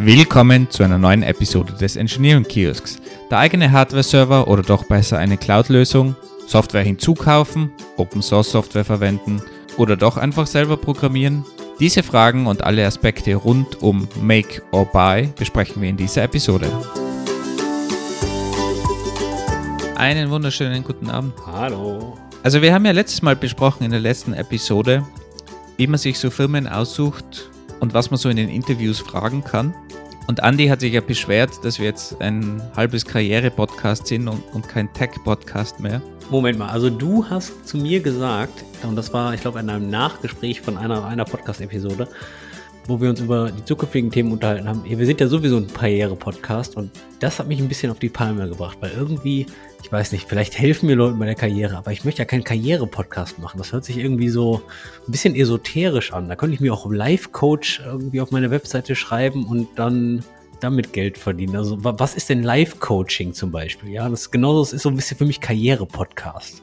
Willkommen zu einer neuen Episode des Engineering Kiosks. Der eigene Hardware-Server oder doch besser eine Cloud-Lösung, Software hinzukaufen, Open Source Software verwenden oder doch einfach selber programmieren? Diese Fragen und alle Aspekte rund um Make or Buy besprechen wir in dieser Episode. Einen wunderschönen guten Abend. Hallo. Also wir haben ja letztes Mal besprochen in der letzten Episode, wie man sich so Firmen aussucht und was man so in den Interviews fragen kann. Und Andy hat sich ja beschwert, dass wir jetzt ein halbes Karriere-Podcast sind und, und kein Tech-Podcast mehr. Moment mal, also du hast zu mir gesagt, und das war, ich glaube, in einem Nachgespräch von einer, einer Podcast-Episode, wo wir uns über die zukünftigen Themen unterhalten haben. Wir sind ja sowieso ein Karriere-Podcast und das hat mich ein bisschen auf die Palme gebracht, weil irgendwie, ich weiß nicht, vielleicht helfen mir Leute bei der Karriere, aber ich möchte ja keinen Karriere-Podcast machen. Das hört sich irgendwie so ein bisschen esoterisch an. Da könnte ich mir auch Life-Coach irgendwie auf meine Webseite schreiben und dann damit Geld verdienen. Also was ist denn Life-Coaching zum Beispiel? Ja, das ist genauso, das ist so ein bisschen für mich Karriere-Podcast.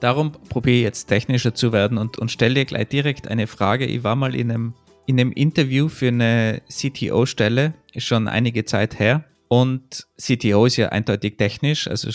Darum probiere ich jetzt technischer zu werden und, und stelle dir gleich direkt eine Frage. Ich war mal in einem in einem Interview für eine CTO-Stelle, ist schon einige Zeit her. Und CTO ist ja eindeutig technisch, also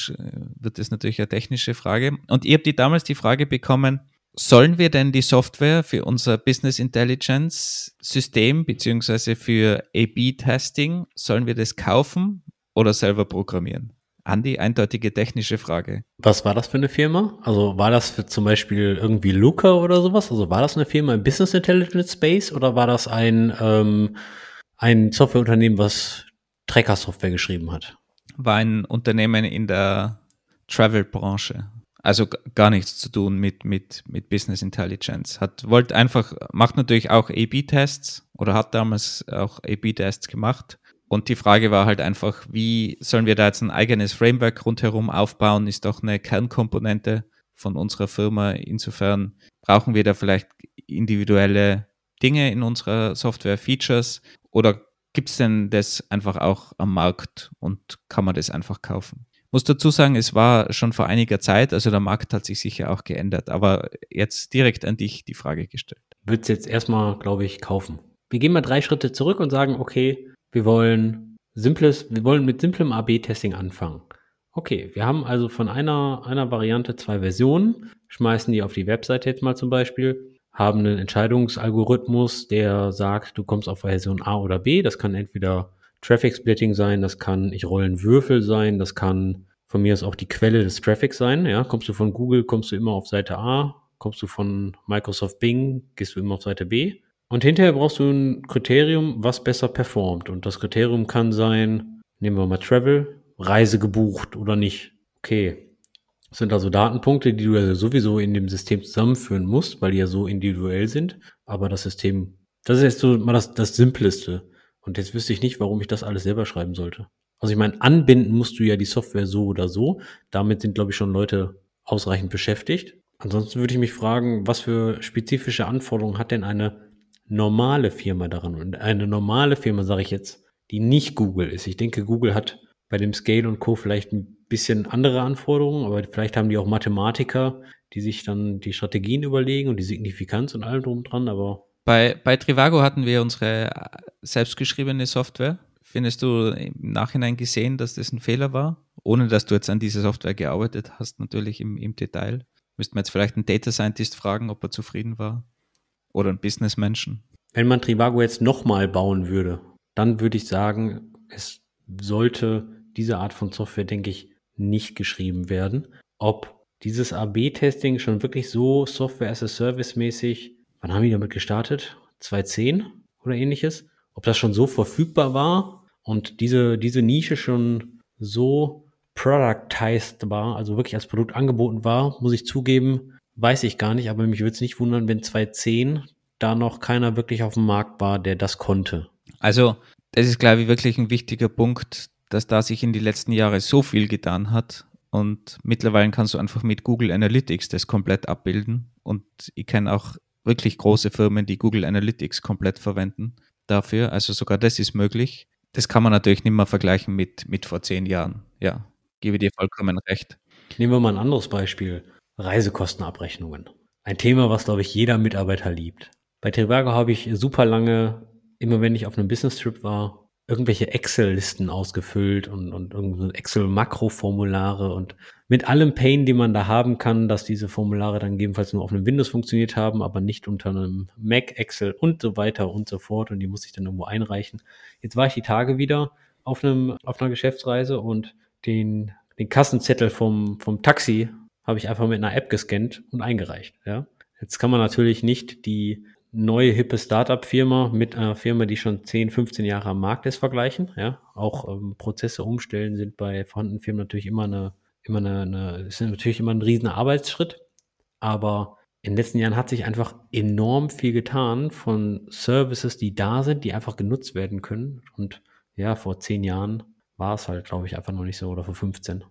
wird das natürlich eine technische Frage. Und ich habe die damals die Frage bekommen, sollen wir denn die Software für unser Business Intelligence System beziehungsweise für A-B-Testing, sollen wir das kaufen oder selber programmieren? Andi, eindeutige technische Frage. Was war das für eine Firma? Also war das für zum Beispiel irgendwie Luca oder sowas? Also war das eine Firma im Business Intelligence Space oder war das ein, ähm, ein Softwareunternehmen, was Tracker-Software geschrieben hat? War ein Unternehmen in der Travel-Branche. Also gar nichts zu tun mit, mit, mit Business Intelligence. Hat, wollte einfach, macht natürlich auch A-B-Tests oder hat damals auch A-B-Tests gemacht und die Frage war halt einfach, wie sollen wir da jetzt ein eigenes Framework rundherum aufbauen? Ist doch eine Kernkomponente von unserer Firma. Insofern brauchen wir da vielleicht individuelle Dinge in unserer Software, Features oder gibt es denn das einfach auch am Markt und kann man das einfach kaufen? Muss dazu sagen, es war schon vor einiger Zeit, also der Markt hat sich sicher auch geändert, aber jetzt direkt an dich die Frage gestellt. Würde es jetzt erstmal, glaube ich, kaufen. Wir gehen mal drei Schritte zurück und sagen, okay, wir wollen simples, wir wollen mit simplem AB-Testing anfangen. Okay, wir haben also von einer, einer Variante zwei Versionen, schmeißen die auf die Webseite jetzt mal zum Beispiel, haben einen Entscheidungsalgorithmus, der sagt, du kommst auf Version A oder B. Das kann entweder Traffic Splitting sein, das kann ich rollen Würfel sein, das kann von mir aus auch die Quelle des Traffics sein. Ja, kommst du von Google, kommst du immer auf Seite A, kommst du von Microsoft Bing, gehst du immer auf Seite B. Und hinterher brauchst du ein Kriterium, was besser performt. Und das Kriterium kann sein, nehmen wir mal Travel, Reise gebucht oder nicht. Okay. Das sind also Datenpunkte, die du ja sowieso in dem System zusammenführen musst, weil die ja so individuell sind. Aber das System, das ist jetzt so mal das, das Simpleste. Und jetzt wüsste ich nicht, warum ich das alles selber schreiben sollte. Also ich meine, anbinden musst du ja die Software so oder so. Damit sind, glaube ich, schon Leute ausreichend beschäftigt. Ansonsten würde ich mich fragen, was für spezifische Anforderungen hat denn eine normale Firma daran. Und eine normale Firma, sage ich jetzt, die nicht Google ist. Ich denke, Google hat bei dem Scale und Co. vielleicht ein bisschen andere Anforderungen, aber vielleicht haben die auch Mathematiker, die sich dann die Strategien überlegen und die Signifikanz und allem drum dran, aber. Bei, bei Trivago hatten wir unsere selbstgeschriebene Software. Findest du im Nachhinein gesehen, dass das ein Fehler war? Ohne dass du jetzt an dieser Software gearbeitet hast, natürlich im, im Detail. Müssten wir jetzt vielleicht einen Data Scientist fragen, ob er zufrieden war? Oder ein Businessmenschen. Wenn man Trivago jetzt nochmal bauen würde, dann würde ich sagen, es sollte diese Art von Software, denke ich, nicht geschrieben werden. Ob dieses AB-Testing schon wirklich so Software as a Service mäßig, wann haben die damit gestartet? 2010 oder ähnliches? Ob das schon so verfügbar war und diese, diese Nische schon so productized war, also wirklich als Produkt angeboten war, muss ich zugeben, Weiß ich gar nicht, aber mich würde es nicht wundern, wenn 2010 da noch keiner wirklich auf dem Markt war, der das konnte. Also, das ist, glaube ich, wirklich ein wichtiger Punkt, dass da sich in den letzten Jahren so viel getan hat. Und mittlerweile kannst du einfach mit Google Analytics das komplett abbilden. Und ich kenne auch wirklich große Firmen, die Google Analytics komplett verwenden dafür. Also sogar das ist möglich. Das kann man natürlich nicht mehr vergleichen mit, mit vor zehn Jahren. Ja, gebe dir vollkommen recht. Nehmen wir mal ein anderes Beispiel. Reisekostenabrechnungen. Ein Thema, was, glaube ich, jeder Mitarbeiter liebt. Bei Trivago habe ich super lange, immer wenn ich auf einem Business-Trip war, irgendwelche Excel-Listen ausgefüllt und, und Excel-Makroformulare und mit allem Pain, die man da haben kann, dass diese Formulare dann gegebenenfalls nur auf einem Windows funktioniert haben, aber nicht unter einem Mac, Excel und so weiter und so fort und die muss ich dann irgendwo einreichen. Jetzt war ich die Tage wieder auf einem, auf einer Geschäftsreise und den, den Kassenzettel vom, vom Taxi habe ich einfach mit einer App gescannt und eingereicht, ja. Jetzt kann man natürlich nicht die neue hippe Startup-Firma mit einer Firma, die schon 10, 15 Jahre am Markt ist, vergleichen. Ja, auch ähm, Prozesse umstellen sind bei vorhandenen Firmen natürlich immer eine, immer eine, eine ist natürlich immer ein riesiger Arbeitsschritt. Aber in den letzten Jahren hat sich einfach enorm viel getan von Services, die da sind, die einfach genutzt werden können. Und ja, vor zehn Jahren war es halt, glaube ich, einfach noch nicht so oder vor 15.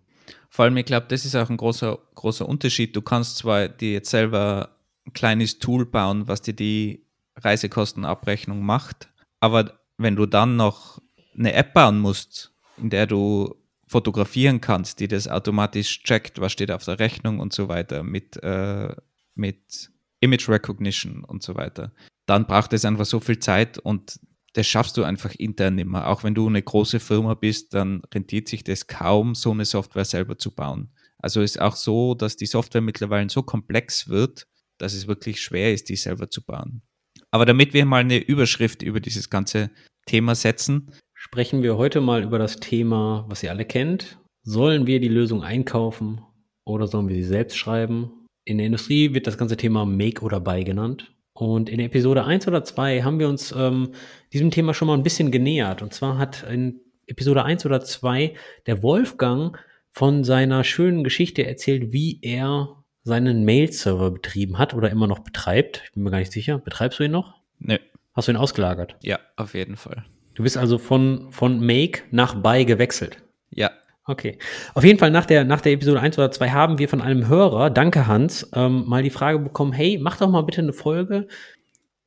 Vor allem, ich glaube, das ist auch ein großer, großer Unterschied. Du kannst zwar dir jetzt selber ein kleines Tool bauen, was dir die Reisekostenabrechnung macht. Aber wenn du dann noch eine App bauen musst, in der du fotografieren kannst, die das automatisch checkt, was steht auf der Rechnung und so weiter, mit, äh, mit Image Recognition und so weiter, dann braucht es einfach so viel Zeit und das schaffst du einfach intern nicht mehr. Auch wenn du eine große Firma bist, dann rentiert sich das kaum, so eine Software selber zu bauen. Also ist auch so, dass die Software mittlerweile so komplex wird, dass es wirklich schwer ist, die selber zu bauen. Aber damit wir mal eine Überschrift über dieses ganze Thema setzen, sprechen wir heute mal über das Thema, was ihr alle kennt. Sollen wir die Lösung einkaufen oder sollen wir sie selbst schreiben? In der Industrie wird das ganze Thema Make oder Buy genannt. Und in Episode 1 oder 2 haben wir uns ähm, diesem Thema schon mal ein bisschen genähert. Und zwar hat in Episode 1 oder 2 der Wolfgang von seiner schönen Geschichte erzählt, wie er seinen Mail-Server betrieben hat oder immer noch betreibt. Ich bin mir gar nicht sicher. Betreibst du ihn noch? Nö. Hast du ihn ausgelagert? Ja, auf jeden Fall. Du bist also von, von Make nach Buy gewechselt. Ja. Okay. Auf jeden Fall nach der, nach der Episode 1 oder 2 haben wir von einem Hörer, danke Hans, ähm, mal die Frage bekommen, hey, mach doch mal bitte eine Folge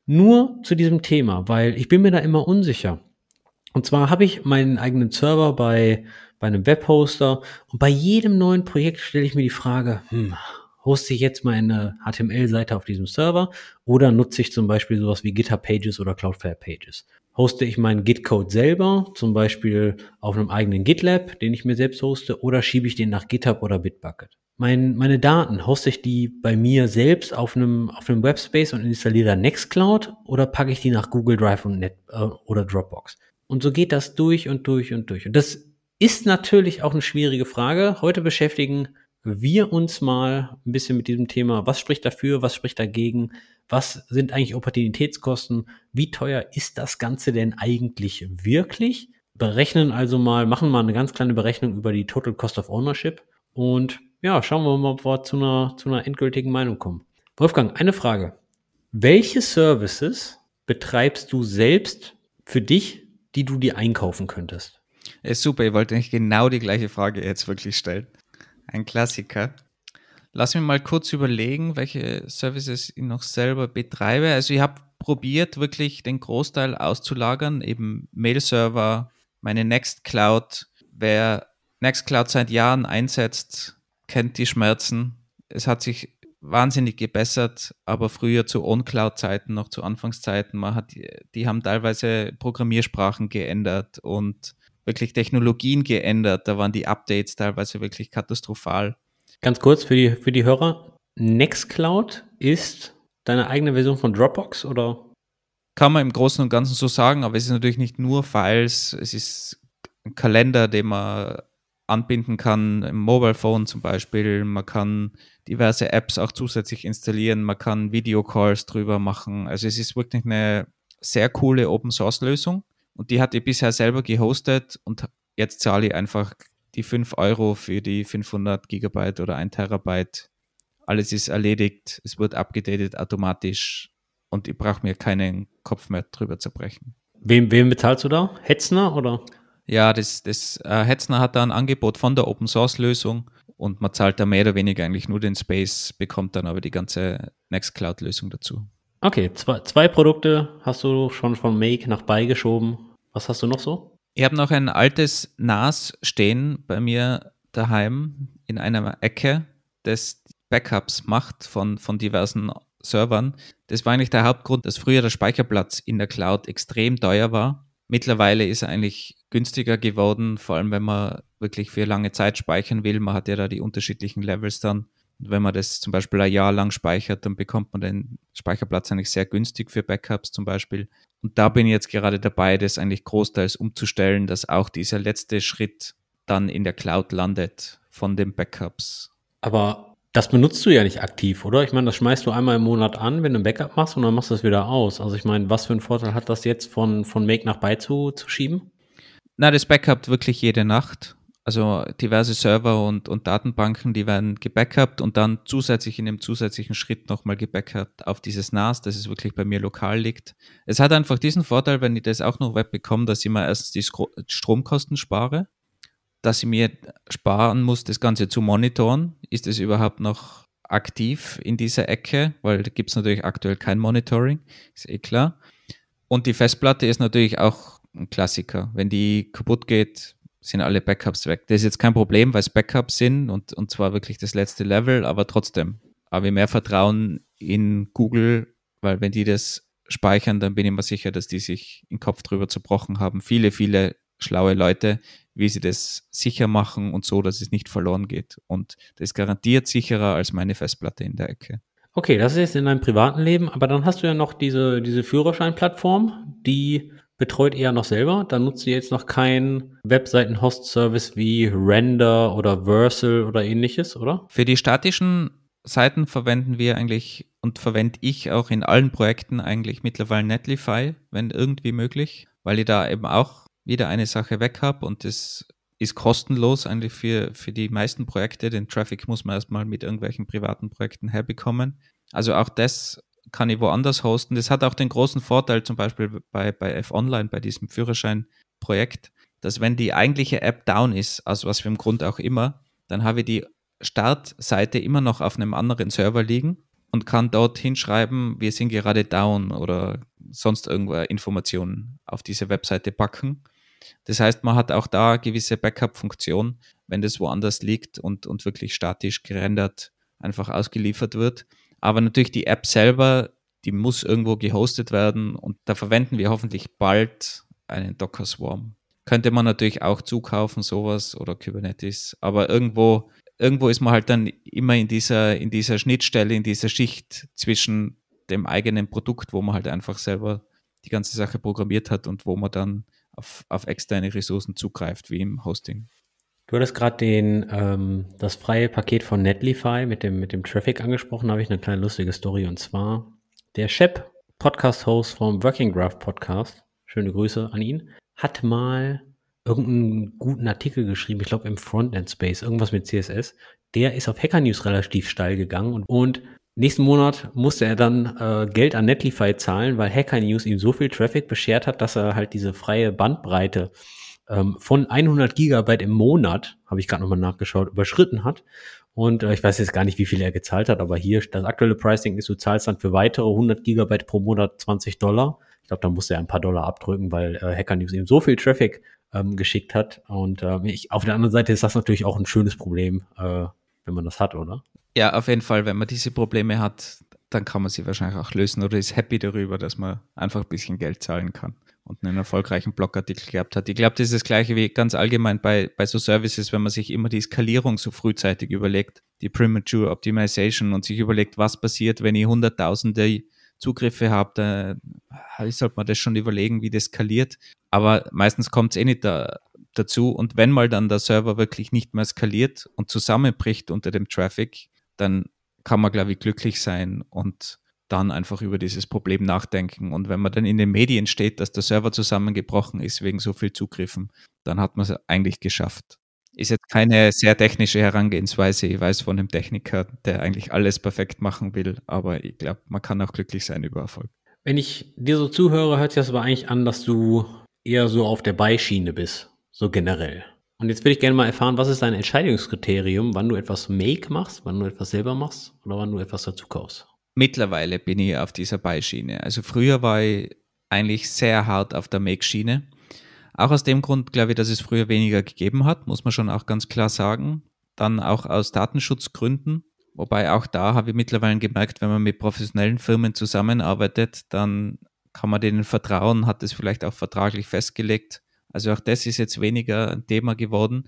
nur zu diesem Thema, weil ich bin mir da immer unsicher. Und zwar habe ich meinen eigenen Server bei, bei einem Webhoster und bei jedem neuen Projekt stelle ich mir die Frage, hm, hoste ich jetzt meine HTML-Seite auf diesem Server oder nutze ich zum Beispiel sowas wie GitHub Pages oder Cloudflare Pages? Hoste ich meinen Git-Code selber, zum Beispiel auf einem eigenen GitLab, den ich mir selbst hoste, oder schiebe ich den nach GitHub oder Bitbucket? Mein, meine Daten, hoste ich die bei mir selbst auf einem, auf einem Webspace und installiere da Nextcloud oder packe ich die nach Google Drive und Net, äh, oder Dropbox? Und so geht das durch und durch und durch. Und das ist natürlich auch eine schwierige Frage. Heute beschäftigen wir uns mal ein bisschen mit diesem Thema, was spricht dafür, was spricht dagegen, was sind eigentlich Opportunitätskosten, wie teuer ist das Ganze denn eigentlich wirklich? Berechnen also mal, machen mal eine ganz kleine Berechnung über die Total Cost of Ownership und ja, schauen wir mal, ob wir zu einer, zu einer endgültigen Meinung kommen. Wolfgang, eine Frage. Welche Services betreibst du selbst für dich, die du dir einkaufen könntest? Ja, super, ich wollte eigentlich genau die gleiche Frage jetzt wirklich stellen. Ein Klassiker. Lass mich mal kurz überlegen, welche Services ich noch selber betreibe. Also ich habe probiert, wirklich den Großteil auszulagern, eben Mail-Server, meine Nextcloud. Wer Nextcloud seit Jahren einsetzt, kennt die Schmerzen. Es hat sich wahnsinnig gebessert, aber früher zu OnCloud-Zeiten, noch zu Anfangszeiten, man hat, die haben teilweise Programmiersprachen geändert und wirklich Technologien geändert. Da waren die Updates teilweise wirklich katastrophal. Ganz kurz für die, für die Hörer. Nextcloud ist deine eigene Version von Dropbox oder? Kann man im Großen und Ganzen so sagen, aber es ist natürlich nicht nur Files, es ist ein Kalender, den man anbinden kann, im Mobile Phone zum Beispiel. Man kann diverse Apps auch zusätzlich installieren, man kann Videocalls drüber machen. Also es ist wirklich eine sehr coole Open Source Lösung. Und die hatte ich bisher selber gehostet und jetzt zahle ich einfach die 5 Euro für die 500 Gigabyte oder 1 Terabyte. Alles ist erledigt, es wird abgedatet automatisch und ich brauche mir keinen Kopf mehr drüber zerbrechen. Wem, wem bezahlst du da? Hetzner oder? Ja, das, das äh, Hetzner hat da ein Angebot von der Open Source Lösung und man zahlt da mehr oder weniger eigentlich nur den Space, bekommt dann aber die ganze Nextcloud Lösung dazu. Okay, zwei, zwei Produkte hast du schon von Make nach beigeschoben. Was hast du noch so? Ich habe noch ein altes NAS stehen bei mir daheim in einer Ecke, das Backups macht von, von diversen Servern. Das war eigentlich der Hauptgrund, dass früher der Speicherplatz in der Cloud extrem teuer war. Mittlerweile ist er eigentlich günstiger geworden, vor allem wenn man wirklich für lange Zeit speichern will. Man hat ja da die unterschiedlichen Levels dann. Wenn man das zum Beispiel ein Jahr lang speichert, dann bekommt man den Speicherplatz eigentlich sehr günstig für Backups zum Beispiel. Und da bin ich jetzt gerade dabei, das eigentlich großteils umzustellen, dass auch dieser letzte Schritt dann in der Cloud landet von den Backups. Aber das benutzt du ja nicht aktiv, oder? Ich meine, das schmeißt du einmal im Monat an, wenn du ein Backup machst und dann machst du es wieder aus. Also ich meine, was für einen Vorteil hat das jetzt von, von Make nach Buy zu, zu schieben? Na, das backupt wirklich jede Nacht. Also diverse Server und, und Datenbanken, die werden gebackupt und dann zusätzlich in dem zusätzlichen Schritt nochmal gebackupt auf dieses NAS, dass es wirklich bei mir lokal liegt. Es hat einfach diesen Vorteil, wenn ich das auch noch web bekomme, dass ich mir erst die Stromkosten spare dass ich mir sparen muss, das Ganze zu monitoren. Ist es überhaupt noch aktiv in dieser Ecke? Weil da gibt es natürlich aktuell kein Monitoring, ist eh klar. Und die Festplatte ist natürlich auch ein Klassiker. Wenn die kaputt geht, sind alle Backups weg. Das ist jetzt kein Problem, weil es Backups sind und, und zwar wirklich das letzte Level, aber trotzdem habe ich mehr Vertrauen in Google, weil wenn die das speichern, dann bin ich mir sicher, dass die sich den Kopf drüber zerbrochen haben. Viele, viele schlaue Leute, wie sie das sicher machen und so, dass es nicht verloren geht. Und das ist garantiert sicherer als meine Festplatte in der Ecke. Okay, das ist jetzt in deinem privaten Leben, aber dann hast du ja noch diese, diese Führerscheinplattform, die betreut eher noch selber. Da nutzt du jetzt noch keinen Webseiten-Host-Service wie Render oder Versal oder ähnliches, oder? Für die statischen Seiten verwenden wir eigentlich und verwende ich auch in allen Projekten eigentlich mittlerweile Netlify, wenn irgendwie möglich, weil ich da eben auch wieder eine Sache weg habe und das ist kostenlos eigentlich für, für die meisten Projekte. Den Traffic muss man erstmal mit irgendwelchen privaten Projekten herbekommen. Also auch das kann ich woanders hosten. Das hat auch den großen Vorteil, zum Beispiel bei, bei F-Online, bei diesem Führerschein-Projekt, dass wenn die eigentliche App down ist, aus was für einem Grund auch immer, dann habe ich die Startseite immer noch auf einem anderen Server liegen und kann dort hinschreiben, wir sind gerade down oder sonst irgendwo Informationen auf diese Webseite packen. Das heißt, man hat auch da gewisse Backup-Funktion, wenn das woanders liegt und, und wirklich statisch gerendert einfach ausgeliefert wird. Aber natürlich die App selber, die muss irgendwo gehostet werden und da verwenden wir hoffentlich bald einen Docker Swarm. Könnte man natürlich auch zukaufen, sowas oder Kubernetes, aber irgendwo, irgendwo ist man halt dann immer in dieser, in dieser Schnittstelle, in dieser Schicht zwischen dem eigenen Produkt, wo man halt einfach selber die ganze Sache programmiert hat und wo man dann auf, auf externe Ressourcen zugreift, wie im Hosting. Du hattest gerade ähm, das freie Paket von Netlify mit dem, mit dem Traffic angesprochen, da habe ich eine kleine lustige Story und zwar der Shep, Podcast-Host vom Working Graph Podcast, schöne Grüße an ihn, hat mal irgendeinen guten Artikel geschrieben, ich glaube im Frontend Space, irgendwas mit CSS. Der ist auf Hacker News relativ steil gegangen und, und Nächsten Monat musste er dann äh, Geld an Netlify zahlen, weil Hacker News ihm so viel Traffic beschert hat, dass er halt diese freie Bandbreite ähm, von 100 Gigabyte im Monat, habe ich gerade nochmal nachgeschaut, überschritten hat. Und äh, ich weiß jetzt gar nicht, wie viel er gezahlt hat, aber hier das aktuelle Pricing ist, du zahlst dann für weitere 100 Gigabyte pro Monat 20 Dollar. Ich glaube, da musste er ein paar Dollar abdrücken, weil äh, Hacker News ihm so viel Traffic ähm, geschickt hat. Und äh, ich, auf der anderen Seite ist das natürlich auch ein schönes Problem, äh, wenn man das hat, oder? Ja, auf jeden Fall, wenn man diese Probleme hat, dann kann man sie wahrscheinlich auch lösen oder ist happy darüber, dass man einfach ein bisschen Geld zahlen kann und einen erfolgreichen Blogartikel gehabt hat. Ich glaube, das ist das gleiche wie ganz allgemein bei, bei so Services, wenn man sich immer die Skalierung so frühzeitig überlegt, die Premature Optimization und sich überlegt, was passiert, wenn ich hunderttausende Zugriffe habe, da sollte man das schon überlegen, wie das skaliert. Aber meistens kommt es eh nicht da, dazu. Und wenn mal dann der Server wirklich nicht mehr skaliert und zusammenbricht unter dem Traffic, dann kann man, glaube ich, glücklich sein und dann einfach über dieses Problem nachdenken. Und wenn man dann in den Medien steht, dass der Server zusammengebrochen ist wegen so viel Zugriffen, dann hat man es eigentlich geschafft. Ist jetzt keine sehr technische Herangehensweise. Ich weiß von einem Techniker, der eigentlich alles perfekt machen will, aber ich glaube, man kann auch glücklich sein über Erfolg. Wenn ich dir so zuhöre, hört sich das aber eigentlich an, dass du eher so auf der Beischiene bist, so generell. Und jetzt würde ich gerne mal erfahren, was ist dein Entscheidungskriterium, wann du etwas Make machst, wann du etwas selber machst oder wann du etwas dazu kaufst? Mittlerweile bin ich auf dieser Beischiene. Also früher war ich eigentlich sehr hart auf der Make-Schiene. Auch aus dem Grund, glaube ich, dass es früher weniger gegeben hat, muss man schon auch ganz klar sagen. Dann auch aus Datenschutzgründen. Wobei auch da habe ich mittlerweile gemerkt, wenn man mit professionellen Firmen zusammenarbeitet, dann kann man denen vertrauen, hat es vielleicht auch vertraglich festgelegt. Also auch das ist jetzt weniger ein Thema geworden.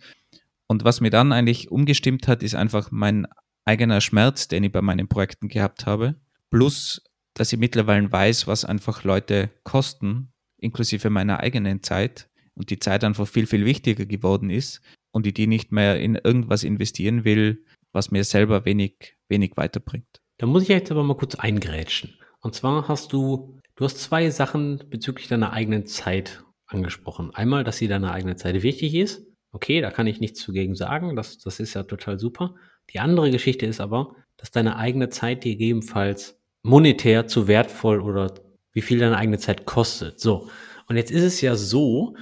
Und was mir dann eigentlich umgestimmt hat, ist einfach mein eigener Schmerz, den ich bei meinen Projekten gehabt habe. Plus, dass ich mittlerweile weiß, was einfach Leute kosten, inklusive meiner eigenen Zeit. Und die Zeit einfach viel, viel wichtiger geworden ist und ich die nicht mehr in irgendwas investieren will, was mir selber wenig, wenig weiterbringt. Da muss ich jetzt aber mal kurz eingrätschen. Und zwar hast du, du hast zwei Sachen bezüglich deiner eigenen Zeit angesprochen. Einmal, dass sie deine eigene Zeit wichtig ist. Okay, da kann ich nichts zugegen sagen. Das, das ist ja total super. Die andere Geschichte ist aber, dass deine eigene Zeit dir gegebenenfalls monetär zu wertvoll oder wie viel deine eigene Zeit kostet. So. Und jetzt ist es ja so,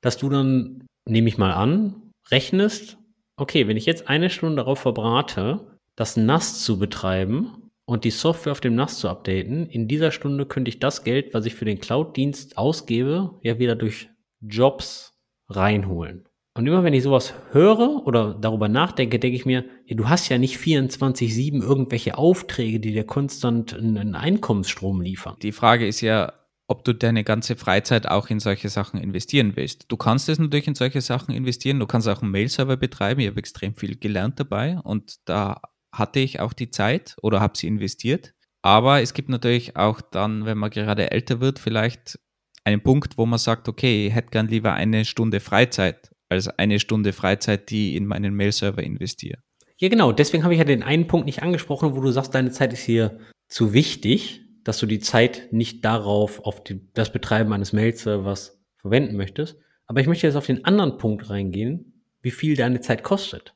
dass du dann, nehme ich mal an, rechnest, okay, wenn ich jetzt eine Stunde darauf verbrate, das NAS zu betreiben und die Software auf dem NAS zu updaten, in dieser Stunde könnte ich das Geld, was ich für den Cloud-Dienst ausgebe, ja wieder durch Jobs reinholen. Und immer wenn ich sowas höre oder darüber nachdenke, denke ich mir, ja, du hast ja nicht 24-7 irgendwelche Aufträge, die dir konstant einen Einkommensstrom liefern. Die Frage ist ja, ob du deine ganze Freizeit auch in solche Sachen investieren willst. Du kannst es natürlich in solche Sachen investieren. Du kannst auch einen Mail-Server betreiben. Ich habe extrem viel gelernt dabei und da hatte ich auch die Zeit oder habe sie investiert. Aber es gibt natürlich auch dann, wenn man gerade älter wird, vielleicht einen Punkt, wo man sagt, okay, ich hätte gern lieber eine Stunde Freizeit als eine Stunde Freizeit, die in meinen Mail-Server investiere. Ja, genau. Deswegen habe ich ja den einen Punkt nicht angesprochen, wo du sagst, deine Zeit ist hier zu wichtig, dass du die Zeit nicht darauf, auf die, das Betreiben eines Mail-Servers verwenden möchtest. Aber ich möchte jetzt auf den anderen Punkt reingehen, wie viel deine Zeit kostet.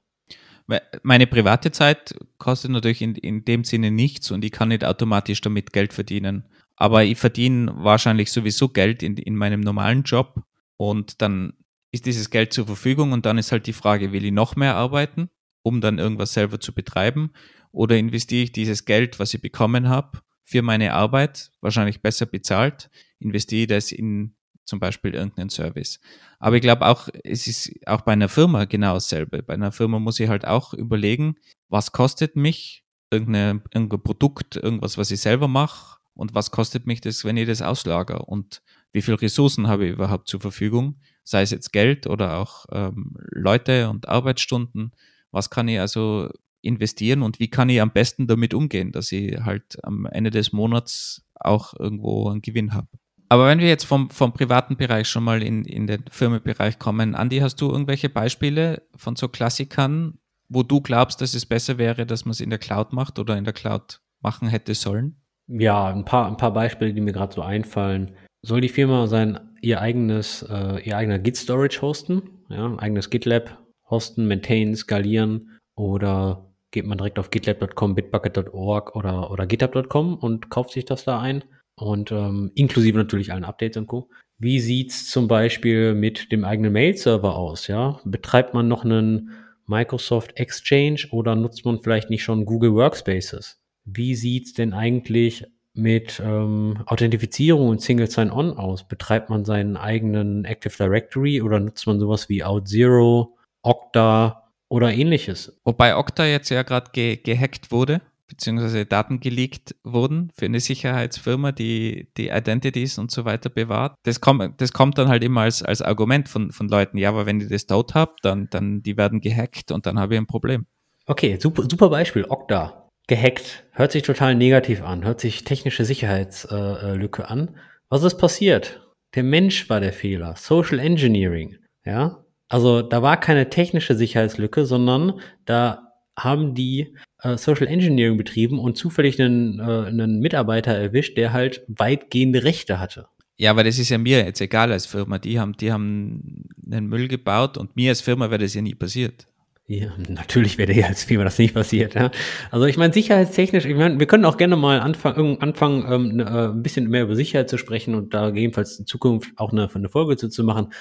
Meine private Zeit kostet natürlich in, in dem Sinne nichts und ich kann nicht automatisch damit Geld verdienen. Aber ich verdiene wahrscheinlich sowieso Geld in, in meinem normalen Job und dann ist dieses Geld zur Verfügung und dann ist halt die Frage, will ich noch mehr arbeiten, um dann irgendwas selber zu betreiben oder investiere ich dieses Geld, was ich bekommen habe, für meine Arbeit, wahrscheinlich besser bezahlt, investiere ich das in zum Beispiel irgendeinen Service. Aber ich glaube auch, es ist auch bei einer Firma genau dasselbe. Bei einer Firma muss ich halt auch überlegen, was kostet mich irgendeine, irgendein Produkt, irgendwas, was ich selber mache und was kostet mich das, wenn ich das auslager und wie viele Ressourcen habe ich überhaupt zur Verfügung, sei es jetzt Geld oder auch ähm, Leute und Arbeitsstunden. Was kann ich also investieren und wie kann ich am besten damit umgehen, dass ich halt am Ende des Monats auch irgendwo einen Gewinn habe. Aber wenn wir jetzt vom, vom privaten Bereich schon mal in, in den Firmenbereich kommen, Andi, hast du irgendwelche Beispiele von so Klassikern, wo du glaubst, dass es besser wäre, dass man es in der Cloud macht oder in der Cloud machen hätte sollen? Ja, ein paar, ein paar Beispiele, die mir gerade so einfallen. Soll die Firma sein ihr eigenes, äh, ihr eigener Git Storage hosten, ja, eigenes GitLab hosten, maintainen, skalieren oder geht man direkt auf gitlab.com, bitbucket.org oder, oder github.com und kauft sich das da ein? Und ähm, inklusive natürlich allen Updates und Co. Wie sieht's zum Beispiel mit dem eigenen Mail-Server aus? Ja, betreibt man noch einen Microsoft Exchange oder nutzt man vielleicht nicht schon Google Workspaces? Wie sieht's denn eigentlich mit ähm, Authentifizierung und Single Sign-On aus? Betreibt man seinen eigenen Active Directory oder nutzt man sowas wie OutZero, Okta oder ähnliches? Wobei Okta jetzt ja gerade ge gehackt wurde beziehungsweise Daten geleakt wurden für eine Sicherheitsfirma, die die Identities und so weiter bewahrt. Das kommt, das kommt dann halt immer als, als Argument von, von Leuten, ja, aber wenn ihr das dort habt, dann, dann die werden gehackt und dann habe ich ein Problem. Okay, super, super Beispiel, Okta. Gehackt. Hört sich total negativ an, hört sich technische Sicherheitslücke äh, an. Was ist passiert? Der Mensch war der Fehler. Social Engineering. Ja. Also da war keine technische Sicherheitslücke, sondern da haben die äh, Social Engineering betrieben und zufällig einen, äh, einen Mitarbeiter erwischt, der halt weitgehende Rechte hatte. Ja, aber das ist ja mir jetzt egal als Firma. Die haben, die haben einen Müll gebaut und mir als Firma wäre das ja nie passiert. Ja, natürlich wäre dir als Firma das nicht passiert. Ja. Also ich meine, sicherheitstechnisch, ich meine, wir können auch gerne mal anfangen, anfangen ähm, ne, äh, ein bisschen mehr über Sicherheit zu sprechen und da gegebenenfalls in Zukunft auch eine, eine Folge zu, zu machen.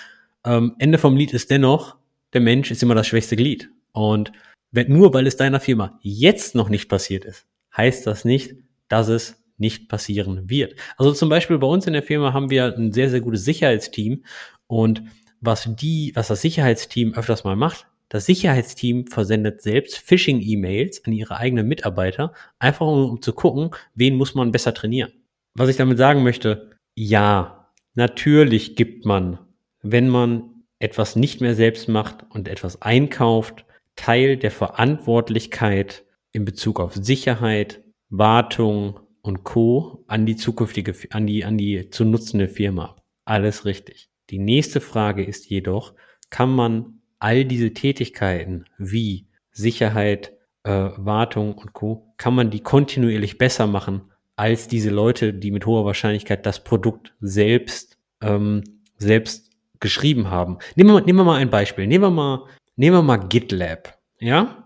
Ähm, Ende vom Lied ist dennoch, der Mensch ist immer das schwächste Glied. Und wenn, nur weil es deiner Firma jetzt noch nicht passiert ist, heißt das nicht, dass es nicht passieren wird. Also zum Beispiel bei uns in der Firma haben wir ein sehr, sehr gutes Sicherheitsteam und was die, was das Sicherheitsteam öfters mal macht, das Sicherheitsteam versendet selbst Phishing-E-Mails an ihre eigenen Mitarbeiter, einfach um, um zu gucken, wen muss man besser trainieren. Was ich damit sagen möchte, Ja, natürlich gibt man, wenn man etwas nicht mehr selbst macht und etwas einkauft, Teil der Verantwortlichkeit in Bezug auf Sicherheit, Wartung und Co. an die zukünftige, an die, an die zu nutzende Firma Alles richtig. Die nächste Frage ist jedoch, kann man all diese Tätigkeiten wie Sicherheit, äh, Wartung und Co., kann man die kontinuierlich besser machen als diese Leute, die mit hoher Wahrscheinlichkeit das Produkt selbst, ähm, selbst geschrieben haben. Nehmen wir, nehmen wir mal ein Beispiel. Nehmen wir mal, nehmen wir mal GitLab. Ja?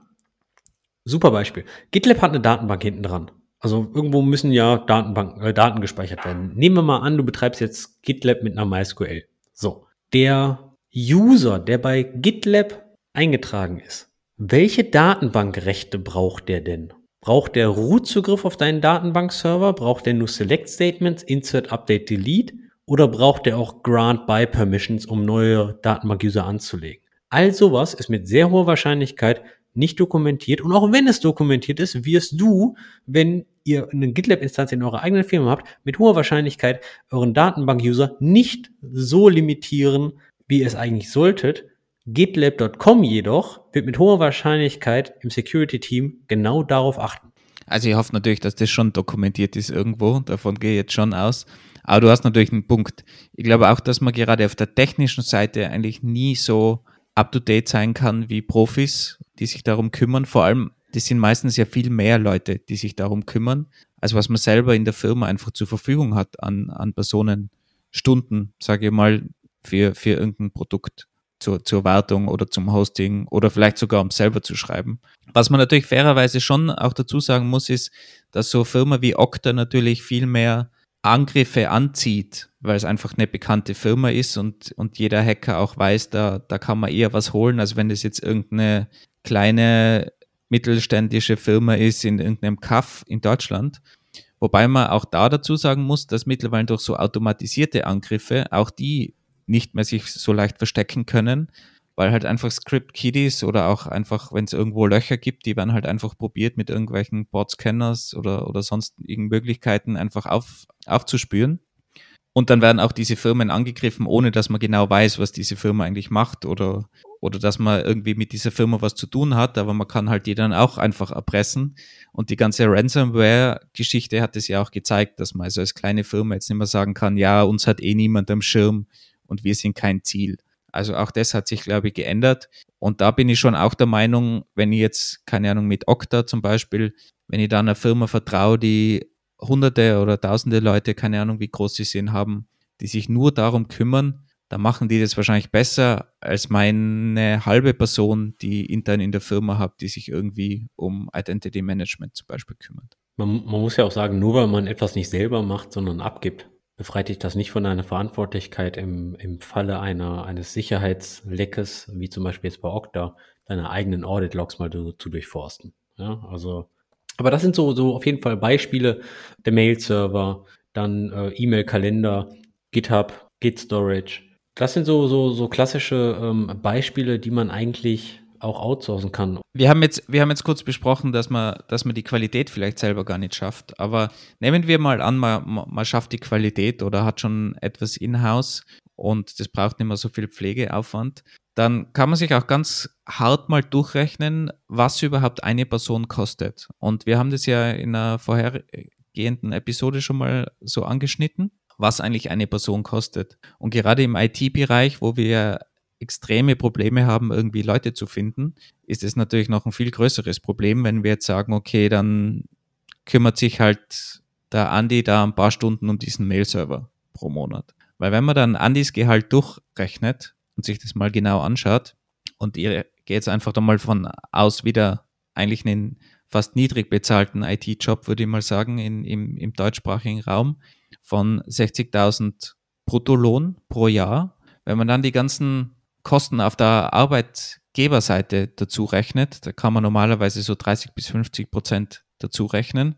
Super Beispiel. GitLab hat eine Datenbank hinten dran. Also irgendwo müssen ja Datenbank, äh, Daten gespeichert werden. Nehmen wir mal an, du betreibst jetzt GitLab mit einer MySQL. So. Der User, der bei GitLab eingetragen ist, welche Datenbankrechte braucht der denn? Braucht der Root-Zugriff auf deinen Datenbankserver? Braucht der nur Select Statements, Insert, Update, Delete? Oder braucht der auch Grant by Permissions, um neue Datenbank-User anzulegen? All sowas ist mit sehr hoher Wahrscheinlichkeit nicht dokumentiert. Und auch wenn es dokumentiert ist, wirst du, wenn ihr eine GitLab-Instanz in eurer eigenen Firma habt, mit hoher Wahrscheinlichkeit euren Datenbank-User nicht so limitieren, wie ihr es eigentlich solltet. GitLab.com jedoch wird mit hoher Wahrscheinlichkeit im Security-Team genau darauf achten. Also ich hoffe natürlich, dass das schon dokumentiert ist irgendwo, davon gehe ich jetzt schon aus. Aber du hast natürlich einen Punkt. Ich glaube auch, dass man gerade auf der technischen Seite eigentlich nie so up-to-date sein kann wie Profis, die sich darum kümmern. Vor allem, das sind meistens ja viel mehr Leute, die sich darum kümmern, als was man selber in der Firma einfach zur Verfügung hat an, an Personenstunden, sage ich mal, für, für irgendein Produkt zur, zur Wartung oder zum Hosting oder vielleicht sogar um selber zu schreiben. Was man natürlich fairerweise schon auch dazu sagen muss, ist, dass so Firma wie Okta natürlich viel mehr Angriffe anzieht, weil es einfach eine bekannte Firma ist und, und jeder Hacker auch weiß, da, da kann man eher was holen, als wenn das jetzt irgendeine kleine mittelständische Firma ist in irgendeinem Kaff in Deutschland. Wobei man auch da dazu sagen muss, dass mittlerweile durch so automatisierte Angriffe auch die nicht mehr sich so leicht verstecken können, weil halt einfach Script-Kiddies oder auch einfach, wenn es irgendwo Löcher gibt, die werden halt einfach probiert mit irgendwelchen Bot-Scanners oder, oder sonstigen Möglichkeiten einfach auf, aufzuspüren. Und dann werden auch diese Firmen angegriffen, ohne dass man genau weiß, was diese Firma eigentlich macht oder, oder dass man irgendwie mit dieser Firma was zu tun hat, aber man kann halt die dann auch einfach erpressen. Und die ganze Ransomware-Geschichte hat es ja auch gezeigt, dass man also als kleine Firma jetzt nicht mehr sagen kann, ja, uns hat eh niemand am Schirm und wir sind kein Ziel. Also auch das hat sich, glaube ich, geändert. Und da bin ich schon auch der Meinung, wenn ich jetzt, keine Ahnung, mit Okta zum Beispiel, wenn ich da einer Firma vertraue, die hunderte oder tausende Leute, keine Ahnung, wie groß sie sind, haben, die sich nur darum kümmern, dann machen die das wahrscheinlich besser als meine halbe Person, die intern in der Firma hat, die sich irgendwie um Identity Management zum Beispiel kümmert. Man, man muss ja auch sagen, nur weil man etwas nicht selber macht, sondern abgibt, befreit dich das nicht von deiner Verantwortlichkeit im, im Falle einer, eines Sicherheitsleckes, wie zum Beispiel jetzt bei Okta, deine eigenen Audit-Logs mal zu, zu durchforsten. Ja, also, aber das sind so, so auf jeden Fall Beispiele der Mail-Server, dann äh, E-Mail-Kalender, GitHub, Git-Storage. Das sind so, so, so klassische ähm, Beispiele, die man eigentlich auch outsourcen kann. Wir haben jetzt, wir haben jetzt kurz besprochen, dass man, dass man die Qualität vielleicht selber gar nicht schafft. Aber nehmen wir mal an, man, man schafft die Qualität oder hat schon etwas in-house und das braucht nicht mehr so viel Pflegeaufwand. Dann kann man sich auch ganz hart mal durchrechnen, was überhaupt eine Person kostet. Und wir haben das ja in einer vorhergehenden Episode schon mal so angeschnitten was eigentlich eine Person kostet. Und gerade im IT-Bereich, wo wir extreme Probleme haben, irgendwie Leute zu finden, ist es natürlich noch ein viel größeres Problem, wenn wir jetzt sagen, okay, dann kümmert sich halt der Andi da ein paar Stunden um diesen Mail-Server pro Monat. Weil wenn man dann Andis Gehalt durchrechnet und sich das mal genau anschaut und ihr geht jetzt einfach da mal von aus wieder eigentlich einen fast niedrig bezahlten IT-Job, würde ich mal sagen, in, im, im deutschsprachigen Raum von 60.000 Bruttolohn pro Jahr. Wenn man dann die ganzen Kosten auf der Arbeitgeberseite dazu rechnet, da kann man normalerweise so 30 bis 50 Prozent dazu rechnen.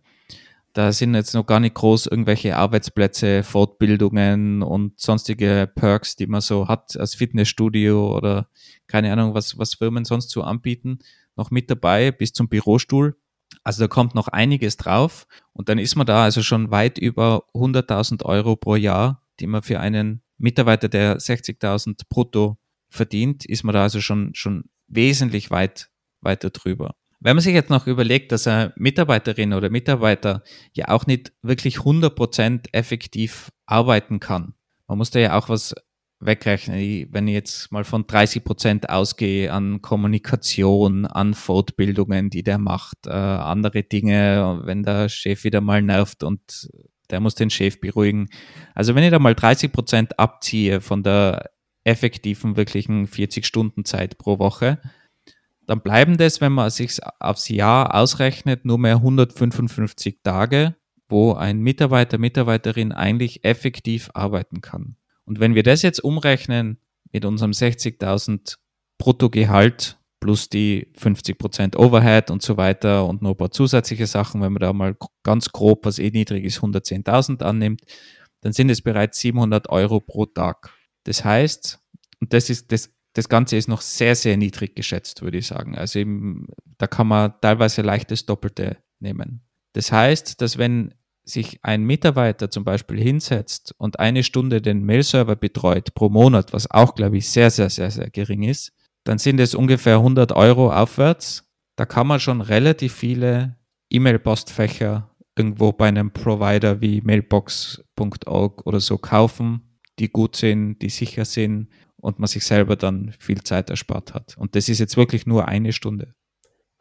Da sind jetzt noch gar nicht groß irgendwelche Arbeitsplätze, Fortbildungen und sonstige Perks, die man so hat als Fitnessstudio oder keine Ahnung, was, was Firmen sonst so anbieten, noch mit dabei bis zum Bürostuhl. Also da kommt noch einiges drauf und dann ist man da also schon weit über 100.000 Euro pro Jahr die man für einen Mitarbeiter, der 60.000 brutto verdient, ist man da also schon, schon wesentlich weit weiter drüber. Wenn man sich jetzt noch überlegt, dass eine Mitarbeiterin oder Mitarbeiter ja auch nicht wirklich 100% effektiv arbeiten kann, man muss da ja auch was wegrechnen. Wenn ich jetzt mal von 30% ausgehe an Kommunikation, an Fortbildungen, die der macht, äh, andere Dinge, wenn der Chef wieder mal nervt und der muss den Chef beruhigen. Also wenn ich da mal 30% abziehe von der effektiven, wirklichen 40 Stunden Zeit pro Woche, dann bleiben das, wenn man sich aufs Jahr ausrechnet, nur mehr 155 Tage, wo ein Mitarbeiter, Mitarbeiterin eigentlich effektiv arbeiten kann. Und wenn wir das jetzt umrechnen mit unserem 60.000 Bruttogehalt plus die 50% Overhead und so weiter und noch ein paar zusätzliche Sachen, wenn man da mal ganz grob, was eh niedrig ist, 110.000 annimmt, dann sind es bereits 700 Euro pro Tag. Das heißt, und das ist das das Ganze ist noch sehr, sehr niedrig geschätzt, würde ich sagen. Also eben, da kann man teilweise leicht das Doppelte nehmen. Das heißt, dass wenn sich ein Mitarbeiter zum Beispiel hinsetzt und eine Stunde den Mail-Server betreut pro Monat, was auch, glaube ich, sehr, sehr, sehr, sehr gering ist, dann sind es ungefähr 100 Euro aufwärts. Da kann man schon relativ viele E-Mail-Postfächer irgendwo bei einem Provider wie mailbox.org oder so kaufen, die gut sind, die sicher sind und man sich selber dann viel Zeit erspart hat. Und das ist jetzt wirklich nur eine Stunde.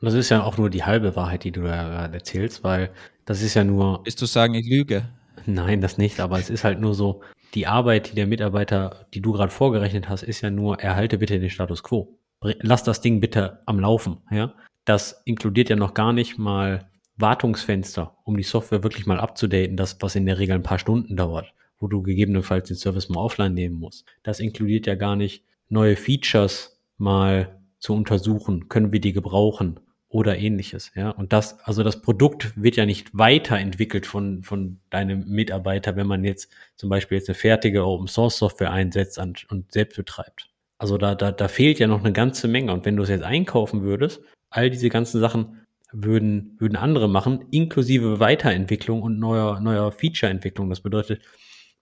Und das ist ja auch nur die halbe Wahrheit, die du da gerade erzählst, weil das ist ja nur. Ist du sagen, ich lüge? Nein, das nicht, aber es ist halt nur so, die Arbeit, die der Mitarbeiter, die du gerade vorgerechnet hast, ist ja nur, erhalte bitte den Status quo. Lass das Ding bitte am Laufen, ja. Das inkludiert ja noch gar nicht mal Wartungsfenster, um die Software wirklich mal abzudaten, das, was in der Regel ein paar Stunden dauert wo du gegebenenfalls den Service mal offline nehmen musst. Das inkludiert ja gar nicht neue Features mal zu untersuchen, können wir die gebrauchen oder ähnliches, ja. Und das, also das Produkt wird ja nicht weiterentwickelt von, von deinem Mitarbeiter, wenn man jetzt zum Beispiel jetzt eine fertige Open Source Software einsetzt und selbst betreibt. Also da, da, da fehlt ja noch eine ganze Menge. Und wenn du es jetzt einkaufen würdest, all diese ganzen Sachen würden, würden andere machen, inklusive Weiterentwicklung und neuer, neuer Feature-Entwicklung. Das bedeutet,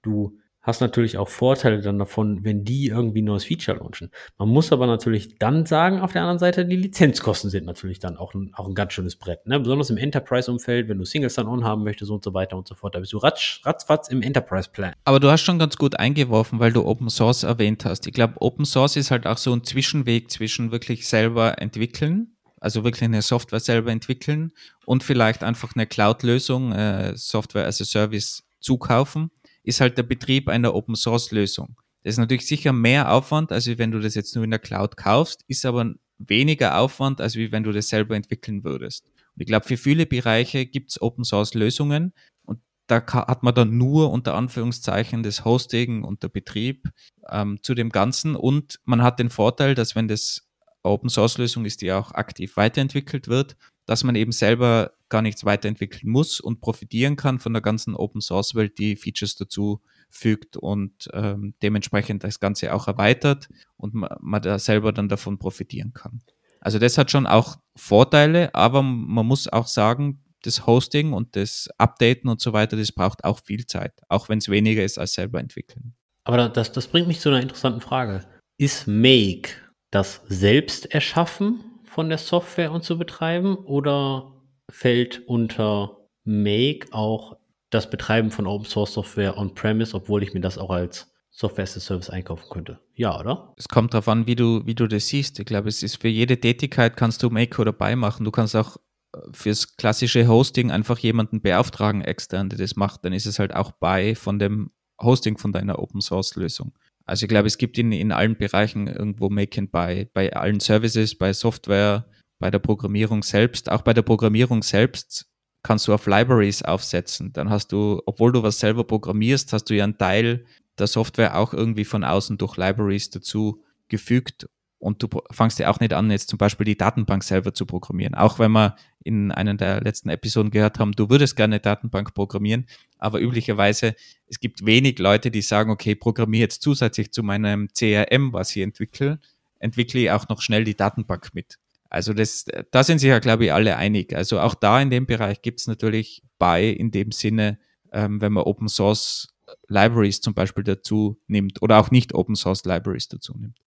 Du hast natürlich auch Vorteile dann davon, wenn die irgendwie ein neues Feature launchen. Man muss aber natürlich dann sagen, auf der anderen Seite, die Lizenzkosten sind natürlich dann auch ein, auch ein ganz schönes Brett. Ne? Besonders im Enterprise-Umfeld, wenn du Single Sign-On haben möchtest und so weiter und so fort. Da bist du ratsch, ratzfatz im Enterprise-Plan. Aber du hast schon ganz gut eingeworfen, weil du Open Source erwähnt hast. Ich glaube, Open Source ist halt auch so ein Zwischenweg zwischen wirklich selber entwickeln also wirklich eine Software selber entwickeln und vielleicht einfach eine Cloud-Lösung, äh, Software as a Service zukaufen ist halt der Betrieb einer Open Source Lösung. Das ist natürlich sicher mehr Aufwand, als wenn du das jetzt nur in der Cloud kaufst, ist aber weniger Aufwand, als wenn du das selber entwickeln würdest. Und ich glaube, für viele Bereiche gibt es Open Source Lösungen und da hat man dann nur unter Anführungszeichen das Hosting und der Betrieb ähm, zu dem Ganzen und man hat den Vorteil, dass wenn das Open Source Lösung ist, die auch aktiv weiterentwickelt wird, dass man eben selber gar nichts weiterentwickeln muss und profitieren kann von der ganzen Open Source Welt, die Features dazu fügt und ähm, dementsprechend das Ganze auch erweitert und man, man da selber dann davon profitieren kann. Also das hat schon auch Vorteile, aber man muss auch sagen, das Hosting und das Updaten und so weiter, das braucht auch viel Zeit, auch wenn es weniger ist als selber entwickeln. Aber das, das bringt mich zu einer interessanten Frage. Ist Make das Selbsterschaffen von der Software und zu betreiben oder fällt unter Make auch das Betreiben von Open Source Software on-premise, obwohl ich mir das auch als Software as a Service einkaufen könnte. Ja, oder? Es kommt darauf an, wie du, wie du das siehst. Ich glaube, es ist für jede Tätigkeit kannst du Make oder Buy machen. Du kannst auch äh, fürs klassische Hosting einfach jemanden beauftragen extern, der das macht. Dann ist es halt auch Buy von dem Hosting von deiner Open Source Lösung. Also ich glaube, es gibt in, in allen Bereichen irgendwo Make and Buy, bei allen Services, bei Software, bei der Programmierung selbst. Auch bei der Programmierung selbst kannst du auf Libraries aufsetzen. Dann hast du, obwohl du was selber programmierst, hast du ja einen Teil der Software auch irgendwie von außen durch Libraries dazu gefügt und du fangst ja auch nicht an, jetzt zum Beispiel die Datenbank selber zu programmieren. Auch wenn wir in einer der letzten Episoden gehört haben, du würdest gerne eine Datenbank programmieren, aber üblicherweise, es gibt wenig Leute, die sagen, okay, programmiere jetzt zusätzlich zu meinem CRM, was ich entwickle, entwickle ich auch noch schnell die Datenbank mit. Also das, da sind sich ja, glaube ich, alle einig. Also auch da in dem Bereich gibt es natürlich bei in dem Sinne, ähm, wenn man Open Source Libraries zum Beispiel dazu nimmt oder auch nicht Open Source Libraries dazu nimmt.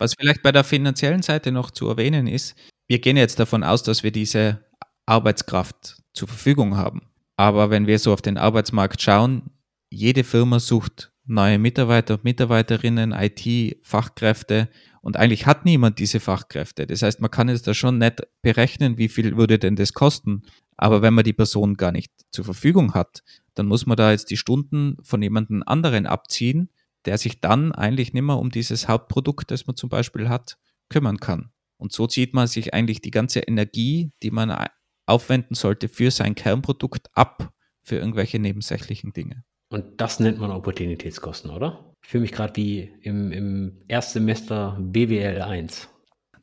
Was vielleicht bei der finanziellen Seite noch zu erwähnen ist, wir gehen jetzt davon aus, dass wir diese Arbeitskraft zur Verfügung haben. Aber wenn wir so auf den Arbeitsmarkt schauen, jede Firma sucht neue Mitarbeiter und Mitarbeiterinnen, IT-Fachkräfte und eigentlich hat niemand diese Fachkräfte. Das heißt, man kann es da schon nicht berechnen, wie viel würde denn das kosten. Aber wenn man die Person gar nicht zur Verfügung hat, dann muss man da jetzt die Stunden von jemandem anderen abziehen, der sich dann eigentlich nicht mehr um dieses Hauptprodukt, das man zum Beispiel hat, kümmern kann. Und so zieht man sich eigentlich die ganze Energie, die man aufwenden sollte für sein Kernprodukt ab für irgendwelche nebensächlichen Dinge. Und das nennt man Opportunitätskosten, oder? Ich fühle mich gerade wie im, im Erstsemester BWL 1.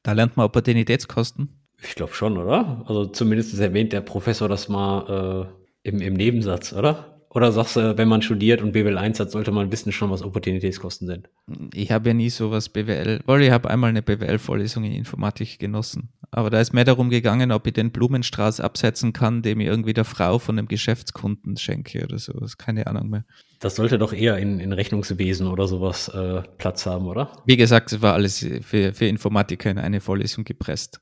Da lernt man Opportunitätskosten? Ich glaube schon, oder? Also zumindest erwähnt der Professor das mal äh, im, im Nebensatz, oder? Oder sagst du, wenn man studiert und BWL 1 hat, sollte man wissen schon, was Opportunitätskosten sind? Ich habe ja nie sowas BWL, weil ich habe einmal eine BWL-Vorlesung in Informatik genossen. Aber da ist mehr darum gegangen, ob ich den Blumenstrauß absetzen kann, dem ich irgendwie der Frau von einem Geschäftskunden schenke oder sowas. Keine Ahnung mehr. Das sollte doch eher in, in Rechnungswesen oder sowas äh, Platz haben, oder? Wie gesagt, es war alles für, für Informatiker in eine Vorlesung gepresst.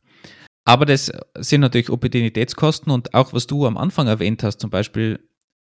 Aber das sind natürlich Opportunitätskosten und auch was du am Anfang erwähnt hast, zum Beispiel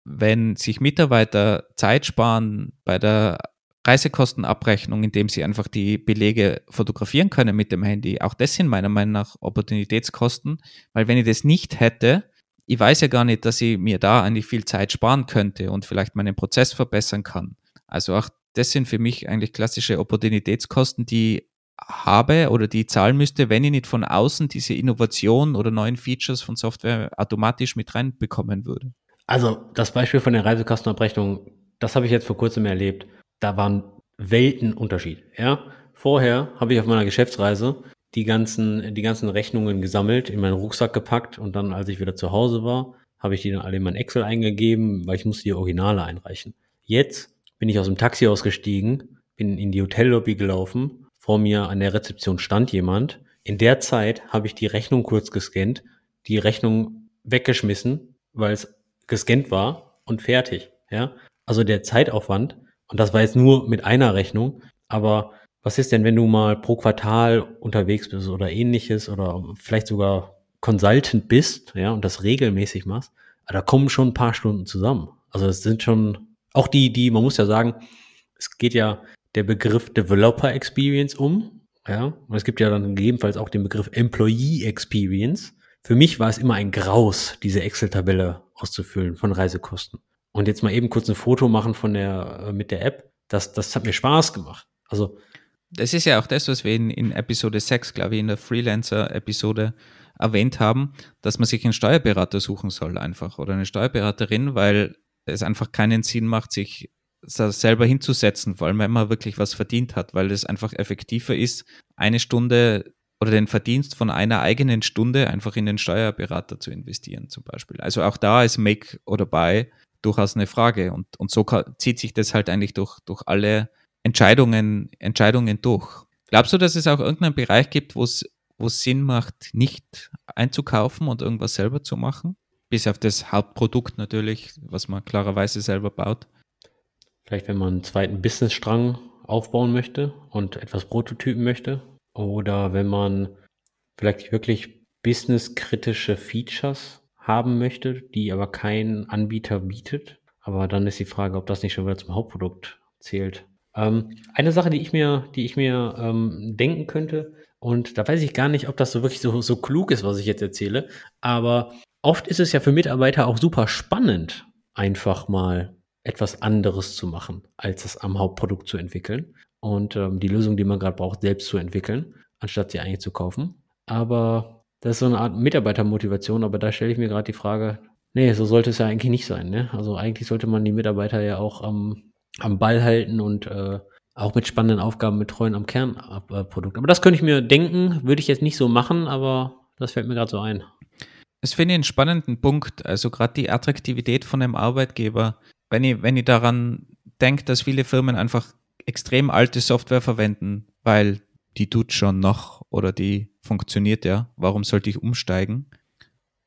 wenn sich Mitarbeiter Zeit sparen bei der Reisekostenabrechnung, indem sie einfach die Belege fotografieren können mit dem Handy, auch das sind meiner Meinung nach Opportunitätskosten, weil wenn ich das nicht hätte, ich weiß ja gar nicht, dass ich mir da eigentlich viel Zeit sparen könnte und vielleicht meinen Prozess verbessern kann. Also auch das sind für mich eigentlich klassische Opportunitätskosten, die habe oder die zahlen müsste, wenn ich nicht von außen diese Innovation oder neuen Features von Software automatisch mit reinbekommen würde. Also das Beispiel von der Reisekostenabrechnung, das habe ich jetzt vor kurzem erlebt. Da waren Weltenunterschied. Ja? Vorher habe ich auf meiner Geschäftsreise die ganzen, die ganzen Rechnungen gesammelt, in meinen Rucksack gepackt und dann, als ich wieder zu Hause war, habe ich die dann alle in mein Excel eingegeben, weil ich musste die Originale einreichen. Jetzt bin ich aus dem Taxi ausgestiegen, bin in die Hotellobby gelaufen, vor mir an der Rezeption stand jemand. In der Zeit habe ich die Rechnung kurz gescannt, die Rechnung weggeschmissen, weil es gescannt war und fertig. Ja, also der Zeitaufwand, und das war jetzt nur mit einer Rechnung, aber was ist denn, wenn du mal pro Quartal unterwegs bist oder ähnliches oder vielleicht sogar Consultant bist, ja, und das regelmäßig machst, da kommen schon ein paar Stunden zusammen. Also es sind schon auch die, die, man muss ja sagen, es geht ja der Begriff Developer Experience um, ja, und es gibt ja dann gegebenenfalls auch den Begriff Employee Experience. Für mich war es immer ein Graus, diese Excel-Tabelle auszufüllen von Reisekosten. Und jetzt mal eben kurz ein Foto machen von der, äh, mit der App, das, das hat mir Spaß gemacht. Also. Das ist ja auch das, was wir in, in Episode 6, glaube ich, in der Freelancer-Episode erwähnt haben, dass man sich einen Steuerberater suchen soll einfach oder eine Steuerberaterin, weil es einfach keinen Sinn macht, sich selber hinzusetzen, vor allem wenn man wirklich was verdient hat, weil es einfach effektiver ist, eine Stunde oder den Verdienst von einer eigenen Stunde einfach in den Steuerberater zu investieren, zum Beispiel. Also auch da ist Make oder Buy durchaus eine Frage. Und, und so zieht sich das halt eigentlich durch, durch alle Entscheidungen, Entscheidungen durch. Glaubst du, dass es auch irgendeinen Bereich gibt, wo es wo es Sinn macht, nicht einzukaufen und irgendwas selber zu machen? Bis auf das Hauptprodukt natürlich, was man klarerweise selber baut. Vielleicht, wenn man einen zweiten Businessstrang aufbauen möchte und etwas prototypen möchte, oder wenn man vielleicht wirklich businesskritische Features haben möchte, die aber kein Anbieter bietet. Aber dann ist die Frage, ob das nicht schon wieder zum Hauptprodukt zählt. Ähm, eine Sache, die ich mir, die ich mir ähm, denken könnte, und da weiß ich gar nicht, ob das so wirklich so, so klug ist, was ich jetzt erzähle, aber oft ist es ja für Mitarbeiter auch super spannend, einfach mal etwas anderes zu machen, als es am Hauptprodukt zu entwickeln und ähm, die Lösung, die man gerade braucht, selbst zu entwickeln, anstatt sie eigentlich zu kaufen. Aber das ist so eine Art Mitarbeitermotivation, aber da stelle ich mir gerade die Frage, nee, so sollte es ja eigentlich nicht sein. Ne? Also eigentlich sollte man die Mitarbeiter ja auch am, am Ball halten und äh, auch mit spannenden Aufgaben betreuen am Kernprodukt. Aber das könnte ich mir denken, würde ich jetzt nicht so machen, aber das fällt mir gerade so ein. Es finde ich einen spannenden Punkt, also gerade die Attraktivität von einem Arbeitgeber. Wenn ich, wenn ich daran denke, dass viele Firmen einfach extrem alte Software verwenden, weil die tut schon noch oder die funktioniert ja. Warum sollte ich umsteigen?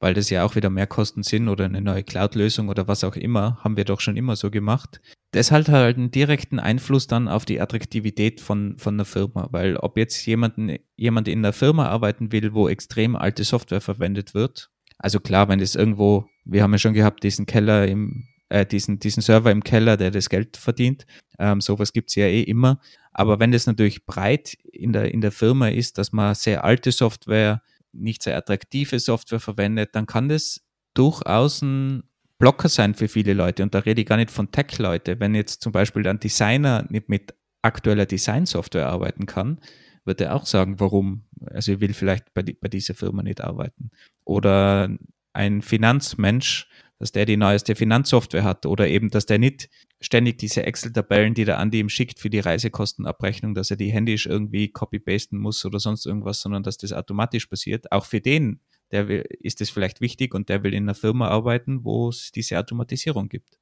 weil das ja auch wieder mehr Kosten sind oder eine neue Cloud-Lösung oder was auch immer, haben wir doch schon immer so gemacht. Das hat halt einen direkten Einfluss dann auf die Attraktivität von, von einer Firma, weil ob jetzt jemanden, jemand in einer Firma arbeiten will, wo extrem alte Software verwendet wird, also klar, wenn das irgendwo, wir haben ja schon gehabt, diesen Keller im, äh, diesen, diesen Server im Keller, der das Geld verdient, ähm, sowas gibt's ja eh immer. Aber wenn das natürlich breit in der, in der Firma ist, dass man sehr alte Software, nicht sehr attraktive Software verwendet, dann kann das durchaus ein Blocker sein für viele Leute. Und da rede ich gar nicht von Tech-Leute. Wenn jetzt zum Beispiel ein Designer nicht mit aktueller Design-Software arbeiten kann, wird er auch sagen, warum. Also ich will vielleicht bei, bei dieser Firma nicht arbeiten. Oder ein Finanzmensch, dass der die neueste Finanzsoftware hat oder eben, dass der nicht ständig diese Excel-Tabellen, die der Andi ihm schickt für die Reisekostenabrechnung, dass er die händisch irgendwie copy-pasten muss oder sonst irgendwas, sondern dass das automatisch passiert. Auch für den, der will, ist es vielleicht wichtig und der will in einer Firma arbeiten, wo es diese Automatisierung gibt.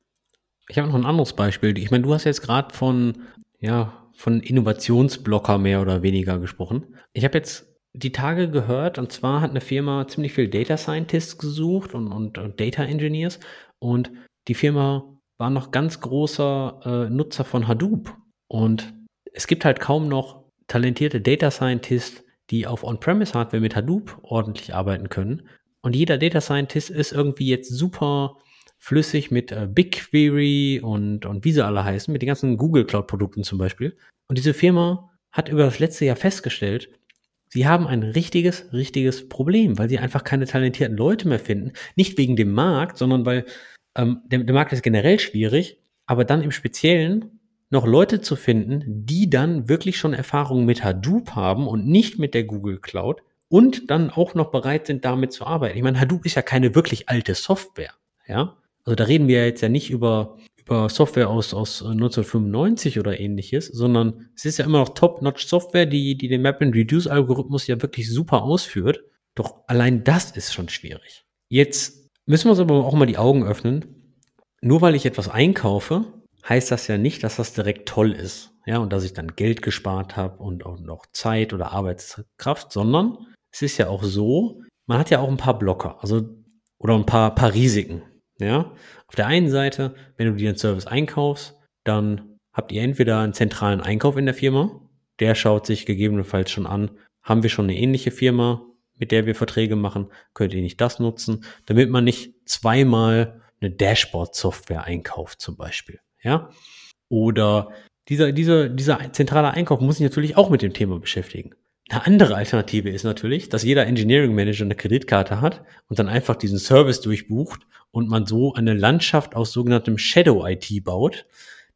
Ich habe noch ein anderes Beispiel. Ich meine, du hast jetzt gerade von, ja, von Innovationsblocker mehr oder weniger gesprochen. Ich habe jetzt die Tage gehört, und zwar hat eine Firma ziemlich viel Data Scientists gesucht und, und, und Data Engineers und die Firma war noch ganz großer äh, Nutzer von Hadoop. Und es gibt halt kaum noch talentierte Data Scientists, die auf On-Premise-Hardware mit Hadoop ordentlich arbeiten können. Und jeder Data Scientist ist irgendwie jetzt super flüssig mit äh, BigQuery und, und wie sie alle heißen, mit den ganzen Google Cloud-Produkten zum Beispiel. Und diese Firma hat über das letzte Jahr festgestellt, Sie haben ein richtiges, richtiges Problem, weil sie einfach keine talentierten Leute mehr finden. Nicht wegen dem Markt, sondern weil ähm, der, der Markt ist generell schwierig, aber dann im Speziellen noch Leute zu finden, die dann wirklich schon Erfahrungen mit Hadoop haben und nicht mit der Google Cloud und dann auch noch bereit sind, damit zu arbeiten. Ich meine, Hadoop ist ja keine wirklich alte Software, ja. Also da reden wir jetzt ja nicht über über Software aus, aus 1995 oder ähnliches, sondern es ist ja immer noch Top-Notch-Software, die, die den Map-and-Reduce-Algorithmus ja wirklich super ausführt. Doch allein das ist schon schwierig. Jetzt müssen wir uns aber auch mal die Augen öffnen. Nur weil ich etwas einkaufe, heißt das ja nicht, dass das direkt toll ist. Ja, und dass ich dann Geld gespart habe und auch noch Zeit oder Arbeitskraft, sondern es ist ja auch so, man hat ja auch ein paar Blocker, also oder ein paar, paar Risiken. Ja, auf der einen Seite, wenn du dir einen Service einkaufst, dann habt ihr entweder einen zentralen Einkauf in der Firma, der schaut sich gegebenenfalls schon an, haben wir schon eine ähnliche Firma, mit der wir Verträge machen, könnt ihr nicht das nutzen, damit man nicht zweimal eine Dashboard-Software einkauft zum Beispiel. Ja, oder dieser, dieser, dieser zentrale Einkauf muss sich natürlich auch mit dem Thema beschäftigen. Eine andere Alternative ist natürlich, dass jeder Engineering Manager eine Kreditkarte hat und dann einfach diesen Service durchbucht und man so eine Landschaft aus sogenanntem Shadow IT baut,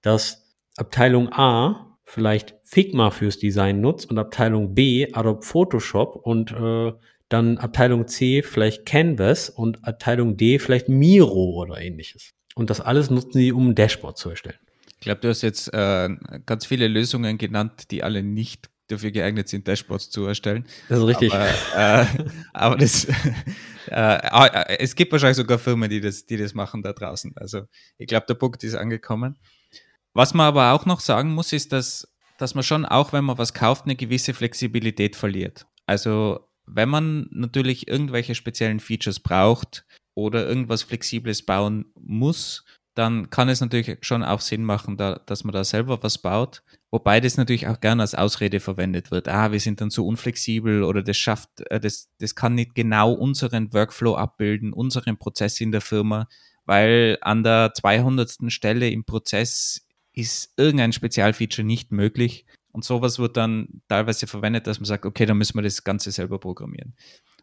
dass Abteilung A vielleicht Figma fürs Design nutzt und Abteilung B Adobe Photoshop und äh, dann Abteilung C vielleicht Canvas und Abteilung D vielleicht Miro oder ähnliches. Und das alles nutzen sie, um ein Dashboard zu erstellen. Ich glaube, du hast jetzt äh, ganz viele Lösungen genannt, die alle nicht dafür geeignet sind, Dashboards zu erstellen. Das ist richtig. Aber, äh, aber das, äh, es gibt wahrscheinlich sogar Firmen, die das, die das machen da draußen. Also ich glaube, der Punkt ist angekommen. Was man aber auch noch sagen muss, ist, dass, dass man schon auch, wenn man was kauft, eine gewisse Flexibilität verliert. Also wenn man natürlich irgendwelche speziellen Features braucht oder irgendwas Flexibles bauen muss, dann kann es natürlich schon auch Sinn machen, da, dass man da selber was baut. Wobei das natürlich auch gerne als Ausrede verwendet wird. Ah, wir sind dann zu unflexibel oder das schafft, äh, das, das kann nicht genau unseren Workflow abbilden, unseren Prozess in der Firma, weil an der 200. Stelle im Prozess ist irgendein Spezialfeature nicht möglich. Und sowas wird dann teilweise verwendet, dass man sagt, okay, dann müssen wir das Ganze selber programmieren.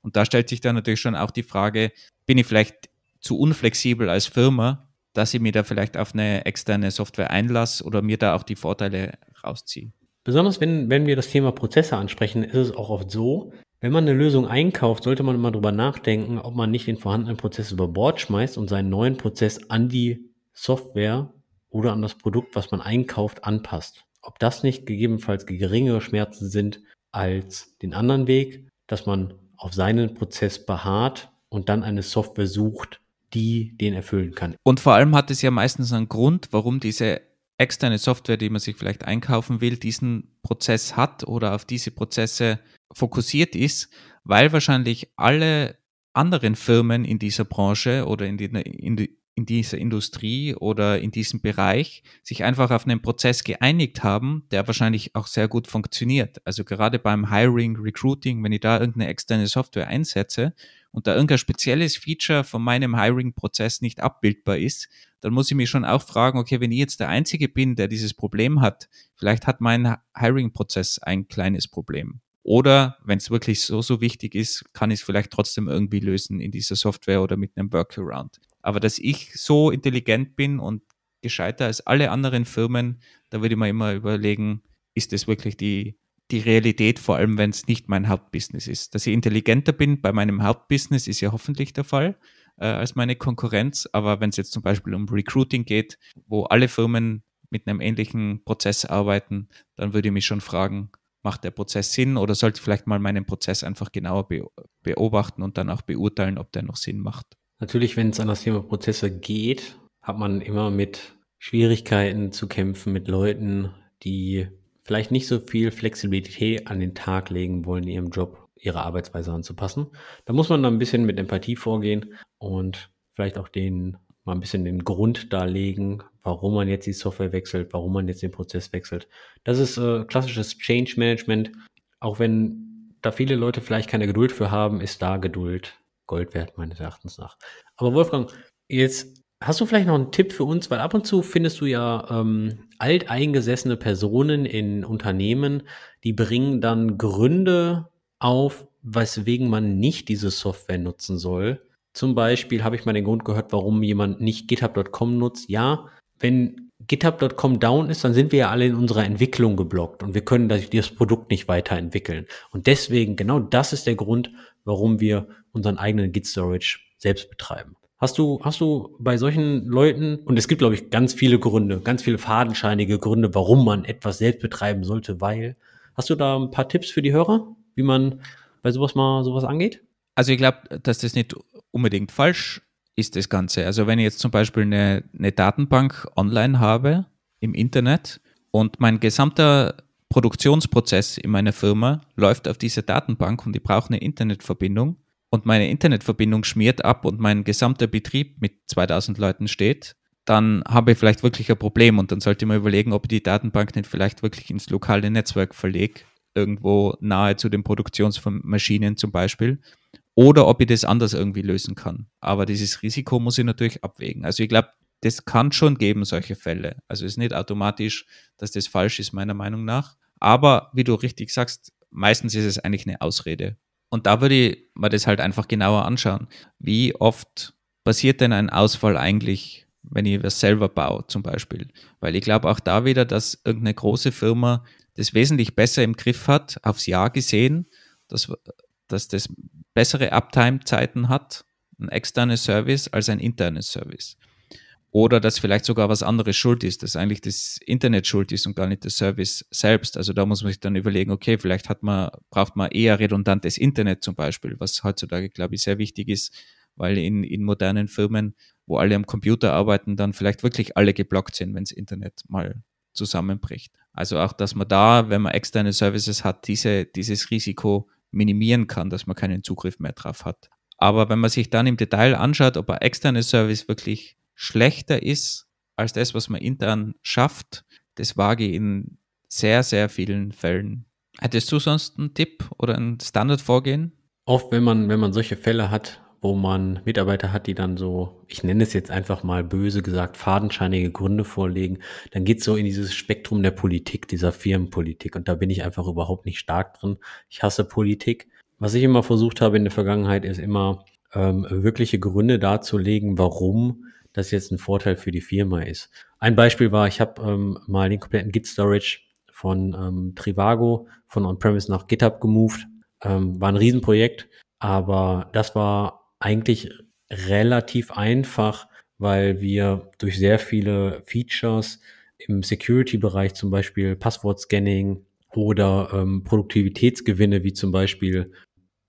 Und da stellt sich dann natürlich schon auch die Frage, bin ich vielleicht zu unflexibel als Firma, dass ich mir da vielleicht auf eine externe Software einlasse oder mir da auch die Vorteile rausziehen. Besonders wenn, wenn wir das Thema Prozesse ansprechen, ist es auch oft so, wenn man eine Lösung einkauft, sollte man immer darüber nachdenken, ob man nicht den vorhandenen Prozess über Bord schmeißt und seinen neuen Prozess an die Software oder an das Produkt, was man einkauft, anpasst. Ob das nicht gegebenenfalls geringere Schmerzen sind als den anderen Weg, dass man auf seinen Prozess beharrt und dann eine Software sucht, die den erfüllen kann. Und vor allem hat es ja meistens einen Grund, warum diese externe Software, die man sich vielleicht einkaufen will, diesen Prozess hat oder auf diese Prozesse fokussiert ist, weil wahrscheinlich alle anderen Firmen in dieser Branche oder in, die, in, die, in dieser Industrie oder in diesem Bereich sich einfach auf einen Prozess geeinigt haben, der wahrscheinlich auch sehr gut funktioniert. Also gerade beim Hiring, Recruiting, wenn ich da irgendeine externe Software einsetze und da irgendein spezielles Feature von meinem Hiring-Prozess nicht abbildbar ist, dann muss ich mich schon auch fragen, okay, wenn ich jetzt der Einzige bin, der dieses Problem hat, vielleicht hat mein Hiring-Prozess ein kleines Problem. Oder wenn es wirklich so, so wichtig ist, kann ich es vielleicht trotzdem irgendwie lösen in dieser Software oder mit einem Workaround. Aber dass ich so intelligent bin und gescheiter als alle anderen Firmen, da würde ich mir immer überlegen, ist das wirklich die, die Realität, vor allem wenn es nicht mein Hauptbusiness ist. Dass ich intelligenter bin bei meinem Hauptbusiness ist ja hoffentlich der Fall äh, als meine Konkurrenz. Aber wenn es jetzt zum Beispiel um Recruiting geht, wo alle Firmen mit einem ähnlichen Prozess arbeiten, dann würde ich mich schon fragen, macht der Prozess Sinn oder sollte ich vielleicht mal meinen Prozess einfach genauer beobachten und dann auch beurteilen, ob der noch Sinn macht. Natürlich, wenn es an das Thema Prozesse geht, hat man immer mit Schwierigkeiten zu kämpfen, mit Leuten, die vielleicht nicht so viel Flexibilität an den Tag legen wollen ihrem Job, ihre Arbeitsweise anzupassen. Da muss man dann ein bisschen mit Empathie vorgehen und vielleicht auch den mal ein bisschen den Grund darlegen, warum man jetzt die Software wechselt, warum man jetzt den Prozess wechselt. Das ist äh, klassisches Change Management. Auch wenn da viele Leute vielleicht keine Geduld für haben, ist da Geduld Gold wert, meines Erachtens nach. Aber Wolfgang, jetzt hast du vielleicht noch einen Tipp für uns, weil ab und zu findest du ja ähm, alteingesessene Personen in Unternehmen, die bringen dann Gründe auf, weswegen man nicht diese Software nutzen soll. Zum Beispiel habe ich mal den Grund gehört, warum jemand nicht github.com nutzt. Ja, wenn github.com down ist, dann sind wir ja alle in unserer Entwicklung geblockt und wir können das, Produkt nicht weiterentwickeln. Und deswegen, genau das ist der Grund, warum wir unseren eigenen Git Storage selbst betreiben. Hast du, hast du bei solchen Leuten, und es gibt, glaube ich, ganz viele Gründe, ganz viele fadenscheinige Gründe, warum man etwas selbst betreiben sollte, weil, hast du da ein paar Tipps für die Hörer, wie man bei sowas mal sowas angeht? Also ich glaube, dass das nicht unbedingt falsch ist, das Ganze. Also wenn ich jetzt zum Beispiel eine, eine Datenbank online habe im Internet und mein gesamter Produktionsprozess in meiner Firma läuft auf dieser Datenbank und ich brauche eine Internetverbindung und meine Internetverbindung schmiert ab und mein gesamter Betrieb mit 2000 Leuten steht, dann habe ich vielleicht wirklich ein Problem und dann sollte mir überlegen, ob ich die Datenbank nicht vielleicht wirklich ins lokale Netzwerk verlege, irgendwo nahe zu den Produktionsmaschinen zum Beispiel, oder ob ich das anders irgendwie lösen kann. Aber dieses Risiko muss ich natürlich abwägen. Also ich glaube, das kann schon geben, solche Fälle. Also es ist nicht automatisch, dass das falsch ist, meiner Meinung nach. Aber wie du richtig sagst, meistens ist es eigentlich eine Ausrede. Und da würde ich mir das halt einfach genauer anschauen. Wie oft passiert denn ein Ausfall eigentlich, wenn ich was selber baue, zum Beispiel? Weil ich glaube auch da wieder, dass irgendeine große Firma das wesentlich besser im Griff hat, aufs Jahr gesehen, dass, dass das bessere Uptime-Zeiten hat, ein externes Service, als ein internes Service. Oder dass vielleicht sogar was anderes schuld ist, dass eigentlich das Internet schuld ist und gar nicht der Service selbst. Also da muss man sich dann überlegen, okay, vielleicht hat man, braucht man eher redundantes Internet zum Beispiel, was heutzutage, glaube ich, sehr wichtig ist, weil in, in modernen Firmen, wo alle am Computer arbeiten, dann vielleicht wirklich alle geblockt sind, wenn das Internet mal zusammenbricht. Also auch, dass man da, wenn man externe Services hat, diese, dieses Risiko minimieren kann, dass man keinen Zugriff mehr drauf hat. Aber wenn man sich dann im Detail anschaut, ob ein externes Service wirklich schlechter ist als das, was man intern schafft, das wage ich in sehr, sehr vielen Fällen. Hättest du sonst einen Tipp oder ein Standardvorgehen? Oft, wenn man, wenn man solche Fälle hat, wo man Mitarbeiter hat, die dann so, ich nenne es jetzt einfach mal böse gesagt, fadenscheinige Gründe vorlegen, dann geht es so in dieses Spektrum der Politik, dieser Firmenpolitik. Und da bin ich einfach überhaupt nicht stark drin. Ich hasse Politik. Was ich immer versucht habe in der Vergangenheit, ist immer ähm, wirkliche Gründe darzulegen, warum das jetzt ein Vorteil für die Firma ist. Ein Beispiel war, ich habe ähm, mal den kompletten Git-Storage von ähm, Trivago von On-Premise nach GitHub gemoved. Ähm, war ein Riesenprojekt, aber das war eigentlich relativ einfach, weil wir durch sehr viele Features im Security-Bereich, zum Beispiel Passwort-Scanning oder ähm, Produktivitätsgewinne, wie zum Beispiel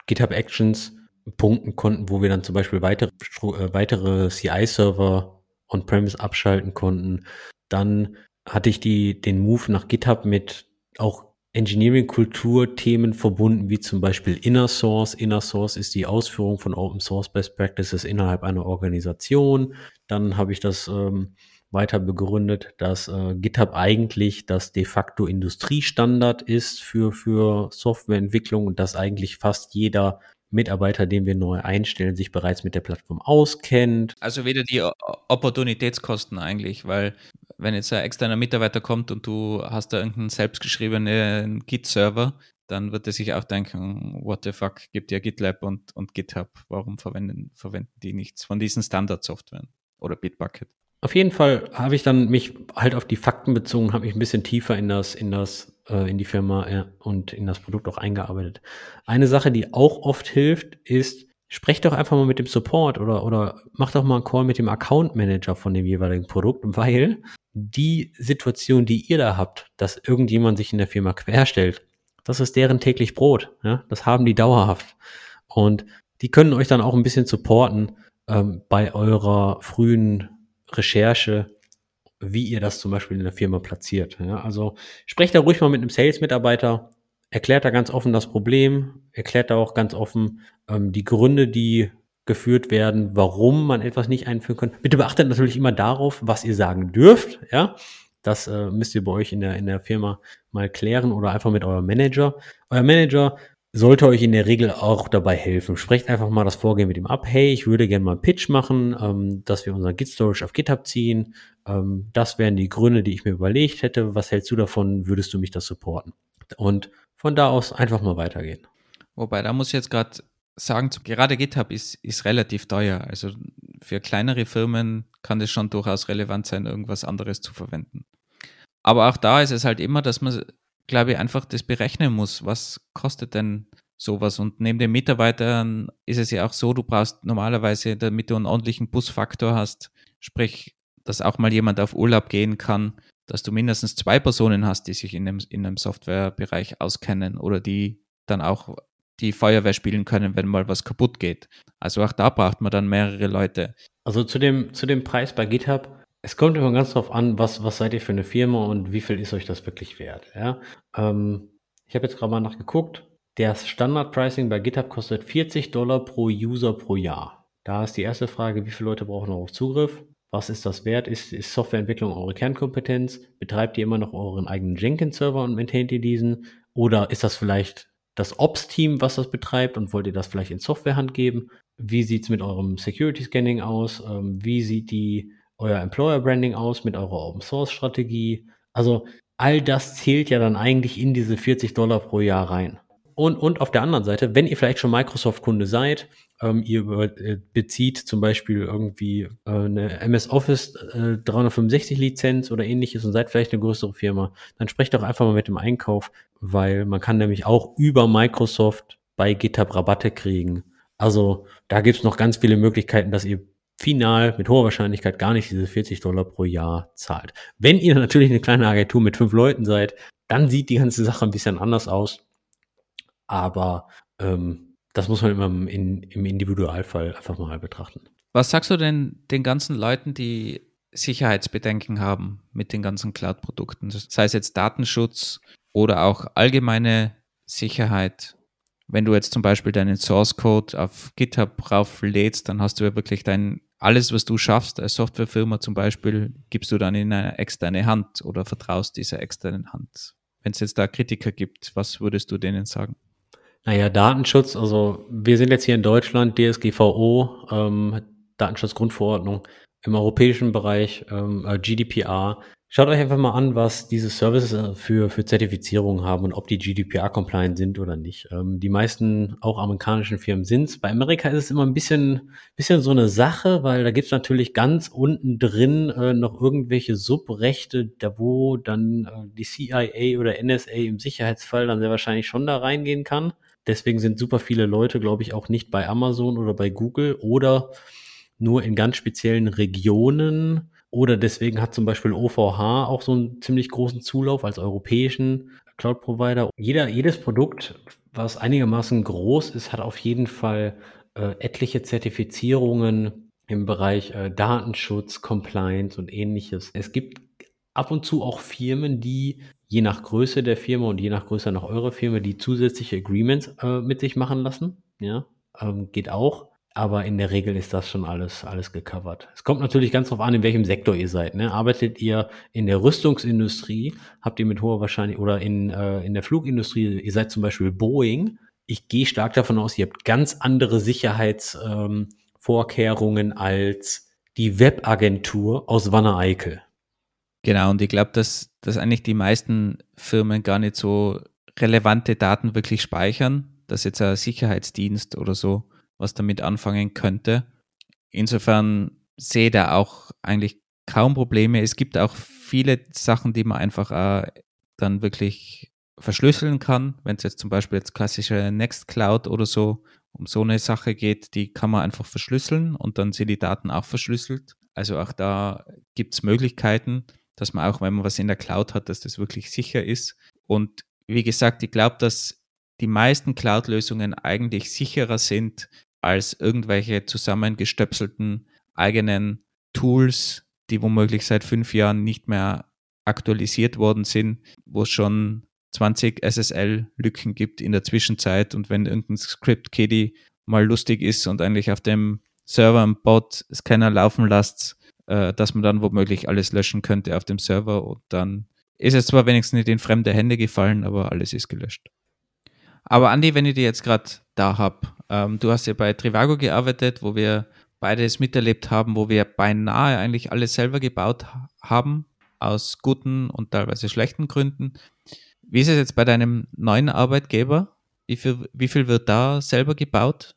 GitHub Actions, punkten konnten, wo wir dann zum Beispiel weitere, äh, weitere CI-Server on-premise abschalten konnten. Dann hatte ich die, den Move nach GitHub mit auch Engineering-Kultur-Themen verbunden, wie zum Beispiel Inner Source. Inner Source ist die Ausführung von Open Source Best Practices innerhalb einer Organisation. Dann habe ich das ähm, weiter begründet, dass äh, GitHub eigentlich das de facto Industriestandard ist für, für Softwareentwicklung und dass eigentlich fast jeder Mitarbeiter, den wir neu einstellen, sich bereits mit der Plattform auskennt. Also wieder die Opportunitätskosten eigentlich, weil wenn jetzt ein externer Mitarbeiter kommt und du hast da irgendeinen selbstgeschriebenen Git-Server, dann wird er sich auch denken, what the fuck, gibt ja GitLab und, und GitHub, warum verwenden, verwenden die nichts von diesen Standard-Softwaren oder Bitbucket? Auf jeden Fall habe ich dann mich halt auf die Fakten bezogen, habe mich ein bisschen tiefer in das, in das, äh, in die Firma äh, und in das Produkt auch eingearbeitet. Eine Sache, die auch oft hilft, ist, sprecht doch einfach mal mit dem Support oder, oder macht doch mal einen Call mit dem Account Manager von dem jeweiligen Produkt, weil die Situation, die ihr da habt, dass irgendjemand sich in der Firma querstellt, das ist deren täglich Brot. Ja? Das haben die dauerhaft. Und die können euch dann auch ein bisschen supporten ähm, bei eurer frühen Recherche, wie ihr das zum Beispiel in der Firma platziert. Ja, also sprecht da ruhig mal mit einem Sales-Mitarbeiter, erklärt da ganz offen das Problem, erklärt da auch ganz offen ähm, die Gründe, die geführt werden, warum man etwas nicht einführen kann. Bitte beachtet natürlich immer darauf, was ihr sagen dürft. Ja, das äh, müsst ihr bei euch in der, in der Firma mal klären oder einfach mit eurem Manager. Euer Manager sollte euch in der Regel auch dabei helfen. Sprecht einfach mal das Vorgehen mit ihm ab. Hey, ich würde gerne mal einen Pitch machen, ähm, dass wir unseren Git Storage auf GitHub ziehen. Ähm, das wären die Gründe, die ich mir überlegt hätte. Was hältst du davon? Würdest du mich das supporten? Und von da aus einfach mal weitergehen. Wobei, da muss ich jetzt gerade sagen, gerade GitHub ist, ist relativ teuer. Also für kleinere Firmen kann es schon durchaus relevant sein, irgendwas anderes zu verwenden. Aber auch da ist es halt immer, dass man glaube ich, einfach das berechnen muss. Was kostet denn sowas? Und neben den Mitarbeitern ist es ja auch so, du brauchst normalerweise, damit du einen ordentlichen Busfaktor hast, sprich, dass auch mal jemand auf Urlaub gehen kann, dass du mindestens zwei Personen hast, die sich in einem, in einem Softwarebereich auskennen oder die dann auch die Feuerwehr spielen können, wenn mal was kaputt geht. Also auch da braucht man dann mehrere Leute. Also zu dem, zu dem Preis bei GitHub, es kommt immer ganz drauf an, was, was seid ihr für eine Firma und wie viel ist euch das wirklich wert. Ja? Ähm, ich habe jetzt gerade mal nachgeguckt. Das Standard-Pricing bei GitHub kostet 40 Dollar pro User pro Jahr. Da ist die erste Frage, wie viele Leute brauchen darauf Zugriff? Was ist das wert? Ist, ist Softwareentwicklung eure Kernkompetenz? Betreibt ihr immer noch euren eigenen Jenkins-Server und maintaint ihr diesen? Oder ist das vielleicht das Ops-Team, was das betreibt und wollt ihr das vielleicht in Softwarehand geben? Wie sieht es mit eurem Security-Scanning aus? Ähm, wie sieht die euer Employer Branding aus mit eurer Open Source Strategie. Also all das zählt ja dann eigentlich in diese 40 Dollar pro Jahr rein. Und, und auf der anderen Seite, wenn ihr vielleicht schon Microsoft-Kunde seid, ähm, ihr äh, bezieht zum Beispiel irgendwie äh, eine MS Office äh, 365 Lizenz oder ähnliches und seid vielleicht eine größere Firma, dann sprecht doch einfach mal mit dem Einkauf, weil man kann nämlich auch über Microsoft bei GitHub Rabatte kriegen. Also da gibt es noch ganz viele Möglichkeiten, dass ihr final mit hoher Wahrscheinlichkeit gar nicht diese 40 Dollar pro Jahr zahlt. Wenn ihr natürlich eine kleine Agentur mit fünf Leuten seid, dann sieht die ganze Sache ein bisschen anders aus. Aber ähm, das muss man immer in, im Individualfall einfach mal betrachten. Was sagst du denn den ganzen Leuten, die Sicherheitsbedenken haben mit den ganzen Cloud-Produkten, sei es jetzt Datenschutz oder auch allgemeine Sicherheit? Wenn du jetzt zum Beispiel deinen Source Code auf GitHub rauflädst, dann hast du ja wirklich dein alles, was du schaffst als Softwarefirma zum Beispiel, gibst du dann in eine externe Hand oder vertraust dieser externen Hand. Wenn es jetzt da Kritiker gibt, was würdest du denen sagen? Naja, Datenschutz, also wir sind jetzt hier in Deutschland, DSGVO, ähm, Datenschutzgrundverordnung, im europäischen Bereich ähm, äh, GDPR. Schaut euch einfach mal an, was diese Services äh, für, für Zertifizierungen haben und ob die GDPR-compliant sind oder nicht. Ähm, die meisten, auch amerikanischen Firmen sind's. Bei Amerika ist es immer ein bisschen, bisschen so eine Sache, weil da gibt's natürlich ganz unten drin äh, noch irgendwelche Subrechte, da wo dann äh, die CIA oder NSA im Sicherheitsfall dann sehr wahrscheinlich schon da reingehen kann. Deswegen sind super viele Leute, glaube ich, auch nicht bei Amazon oder bei Google oder nur in ganz speziellen Regionen oder deswegen hat zum Beispiel OVH auch so einen ziemlich großen Zulauf als europäischen Cloud-Provider. Jeder, jedes Produkt, was einigermaßen groß ist, hat auf jeden Fall äh, etliche Zertifizierungen im Bereich äh, Datenschutz, Compliance und ähnliches. Es gibt ab und zu auch Firmen, die je nach Größe der Firma und je nach Größe nach eurer Firma, die zusätzliche Agreements äh, mit sich machen lassen. Ja, ähm, geht auch. Aber in der Regel ist das schon alles, alles gecovert. Es kommt natürlich ganz drauf an, in welchem Sektor ihr seid. Ne? Arbeitet ihr in der Rüstungsindustrie, habt ihr mit hoher Wahrscheinlichkeit, oder in, äh, in der Flugindustrie, ihr seid zum Beispiel Boeing. Ich gehe stark davon aus, ihr habt ganz andere Sicherheitsvorkehrungen ähm, als die Webagentur aus Wanne-Eickel. Genau, und ich glaube, dass, dass eigentlich die meisten Firmen gar nicht so relevante Daten wirklich speichern, dass jetzt ein Sicherheitsdienst oder so was damit anfangen könnte. Insofern sehe da auch eigentlich kaum Probleme. Es gibt auch viele Sachen, die man einfach äh, dann wirklich verschlüsseln kann. Wenn es jetzt zum Beispiel jetzt klassische Nextcloud oder so um so eine Sache geht, die kann man einfach verschlüsseln und dann sind die Daten auch verschlüsselt. Also auch da gibt es Möglichkeiten, dass man auch, wenn man was in der Cloud hat, dass das wirklich sicher ist. Und wie gesagt, ich glaube, dass die meisten Cloud-Lösungen eigentlich sicherer sind als irgendwelche zusammengestöpselten eigenen Tools, die womöglich seit fünf Jahren nicht mehr aktualisiert worden sind, wo es schon 20 SSL-Lücken gibt in der Zwischenzeit und wenn irgendein Script-Kiddie mal lustig ist und eigentlich auf dem Server einen Bot-Scanner laufen lässt, äh, dass man dann womöglich alles löschen könnte auf dem Server und dann ist es zwar wenigstens nicht in fremde Hände gefallen, aber alles ist gelöscht. Aber Andi, wenn ich dir jetzt gerade da habe, ähm, du hast ja bei Trivago gearbeitet, wo wir beides miterlebt haben, wo wir beinahe eigentlich alles selber gebaut haben, aus guten und teilweise schlechten Gründen. Wie ist es jetzt bei deinem neuen Arbeitgeber? Wie viel, wie viel wird da selber gebaut?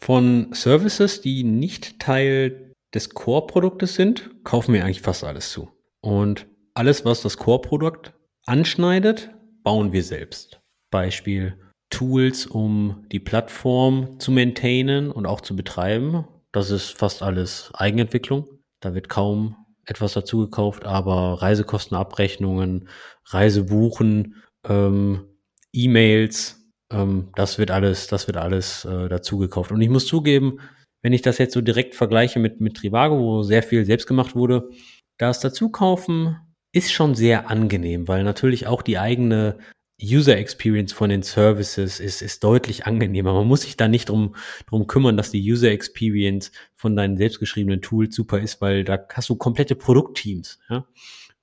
Von Services, die nicht Teil des Core-Produktes sind, kaufen wir eigentlich fast alles zu. Und alles, was das Core-Produkt anschneidet, bauen wir selbst. Beispiel Tools, um die Plattform zu maintainen und auch zu betreiben. Das ist fast alles Eigenentwicklung. Da wird kaum etwas dazu gekauft, aber Reisekostenabrechnungen, Reisebuchen, ähm, E-Mails, ähm, das wird alles, das wird alles äh, dazu gekauft. Und ich muss zugeben, wenn ich das jetzt so direkt vergleiche mit, mit Trivago, wo sehr viel selbst gemacht wurde, das Dazukaufen ist schon sehr angenehm, weil natürlich auch die eigene User Experience von den Services ist, ist deutlich angenehmer. Man muss sich da nicht drum, drum kümmern, dass die User Experience von deinen selbstgeschriebenen Tools super ist, weil da hast du komplette Produktteams. Ja?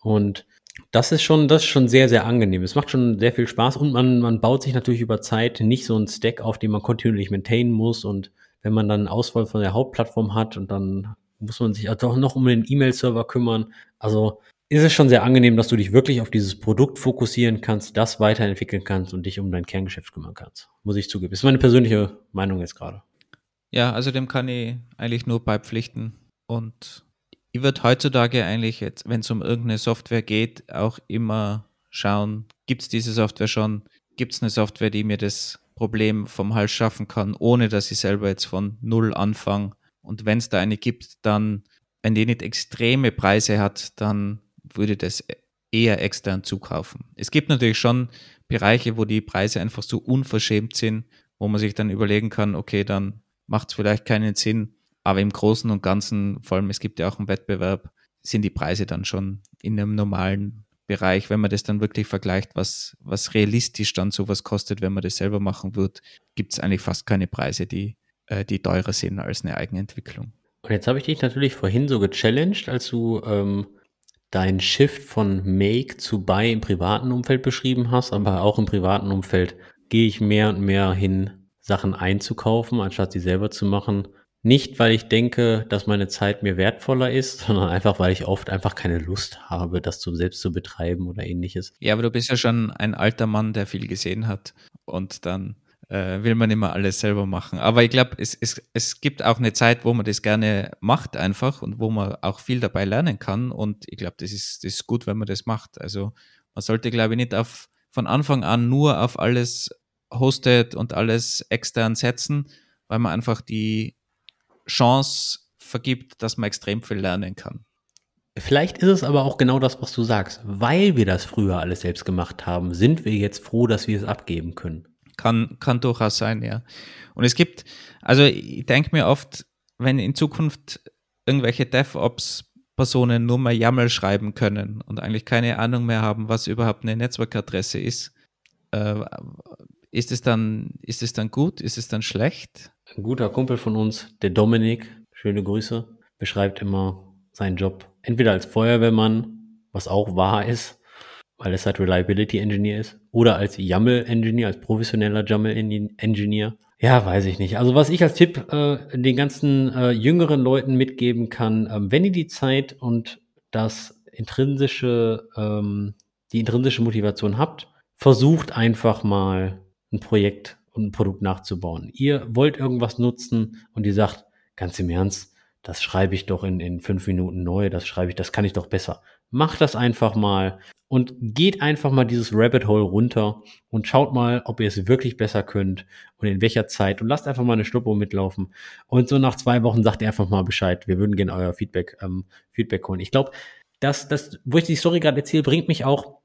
Und das ist schon, das ist schon sehr, sehr angenehm. Es macht schon sehr viel Spaß und man, man baut sich natürlich über Zeit nicht so einen Stack auf, den man kontinuierlich maintainen muss. Und wenn man dann Auswahl von der Hauptplattform hat und dann muss man sich auch noch um den E-Mail-Server kümmern. Also ist es schon sehr angenehm, dass du dich wirklich auf dieses Produkt fokussieren kannst, das weiterentwickeln kannst und dich um dein Kerngeschäft kümmern kannst. Muss ich zugeben. Das ist meine persönliche Meinung jetzt gerade. Ja, also dem kann ich eigentlich nur beipflichten. Und ich würde heutzutage eigentlich jetzt, wenn es um irgendeine Software geht, auch immer schauen, gibt es diese Software schon? Gibt es eine Software, die mir das Problem vom Hals schaffen kann, ohne dass ich selber jetzt von Null anfange? Und wenn es da eine gibt, dann, wenn die nicht extreme Preise hat, dann würde das eher extern zukaufen. Es gibt natürlich schon Bereiche, wo die Preise einfach so unverschämt sind, wo man sich dann überlegen kann, okay, dann macht es vielleicht keinen Sinn, aber im Großen und Ganzen, vor allem es gibt ja auch einen Wettbewerb, sind die Preise dann schon in einem normalen Bereich. Wenn man das dann wirklich vergleicht, was, was realistisch dann sowas kostet, wenn man das selber machen wird, gibt es eigentlich fast keine Preise, die, äh, die teurer sind als eine Eigenentwicklung. Und jetzt habe ich dich natürlich vorhin so gechallenged, als du ähm, dein Shift von Make zu Buy im privaten Umfeld beschrieben hast, aber auch im privaten Umfeld gehe ich mehr und mehr hin, Sachen einzukaufen, anstatt sie selber zu machen. Nicht, weil ich denke, dass meine Zeit mir wertvoller ist, sondern einfach, weil ich oft einfach keine Lust habe, das zu selbst zu betreiben oder ähnliches. Ja, aber du bist ja schon ein alter Mann, der viel gesehen hat und dann äh, will man immer alles selber machen. Aber ich glaube, es, es, es gibt auch eine Zeit, wo man das gerne macht einfach und wo man auch viel dabei lernen kann. Und ich glaube, das ist, das ist gut, wenn man das macht. Also man sollte, glaube ich, nicht auf, von Anfang an nur auf alles hostet und alles extern setzen, weil man einfach die Chance vergibt, dass man extrem viel lernen kann. Vielleicht ist es aber auch genau das, was du sagst. Weil wir das früher alles selbst gemacht haben, sind wir jetzt froh, dass wir es abgeben können. Kann, kann durchaus sein, ja. Und es gibt, also ich denke mir oft, wenn in Zukunft irgendwelche DevOps Personen nur mal YAML schreiben können und eigentlich keine Ahnung mehr haben, was überhaupt eine Netzwerkadresse ist, äh, ist es dann, ist es dann gut? Ist es dann schlecht? Ein guter Kumpel von uns, der Dominik, schöne Grüße, beschreibt immer seinen Job entweder als Feuerwehrmann, was auch wahr ist, weil es halt Reliability Engineer ist, oder als YAML Engineer, als professioneller YAML Engineer. Ja, weiß ich nicht. Also was ich als Tipp äh, den ganzen äh, jüngeren Leuten mitgeben kann, äh, wenn ihr die Zeit und das intrinsische, ähm, die intrinsische Motivation habt, versucht einfach mal ein Projekt und ein Produkt nachzubauen. Ihr wollt irgendwas nutzen und ihr sagt, ganz im Ernst, das schreibe ich doch in, in fünf Minuten neu, das schreibe ich, das kann ich doch besser. Macht das einfach mal und geht einfach mal dieses Rabbit Hole runter und schaut mal, ob ihr es wirklich besser könnt und in welcher Zeit und lasst einfach mal eine Schnuppo mitlaufen. Und so nach zwei Wochen sagt ihr einfach mal Bescheid. Wir würden gerne euer Feedback, ähm, Feedback holen. Ich glaube, das, das, wo ich die Story gerade erzähle, bringt mich auch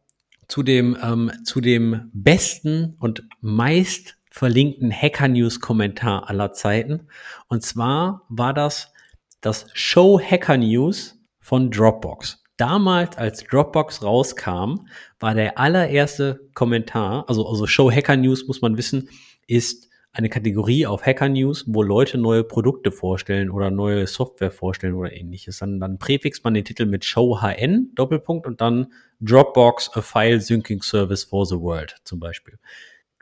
zu dem, ähm, zu dem besten und meist verlinkten Hacker News Kommentar aller Zeiten. Und zwar war das das Show Hacker News von Dropbox. Damals, als Dropbox rauskam, war der allererste Kommentar, also, also Show Hacker News muss man wissen, ist eine Kategorie auf Hacker News, wo Leute neue Produkte vorstellen oder neue Software vorstellen oder ähnliches. Dann, dann präfixt man den Titel mit Show HN, Doppelpunkt, und dann Dropbox, a File Syncing Service for the World zum Beispiel.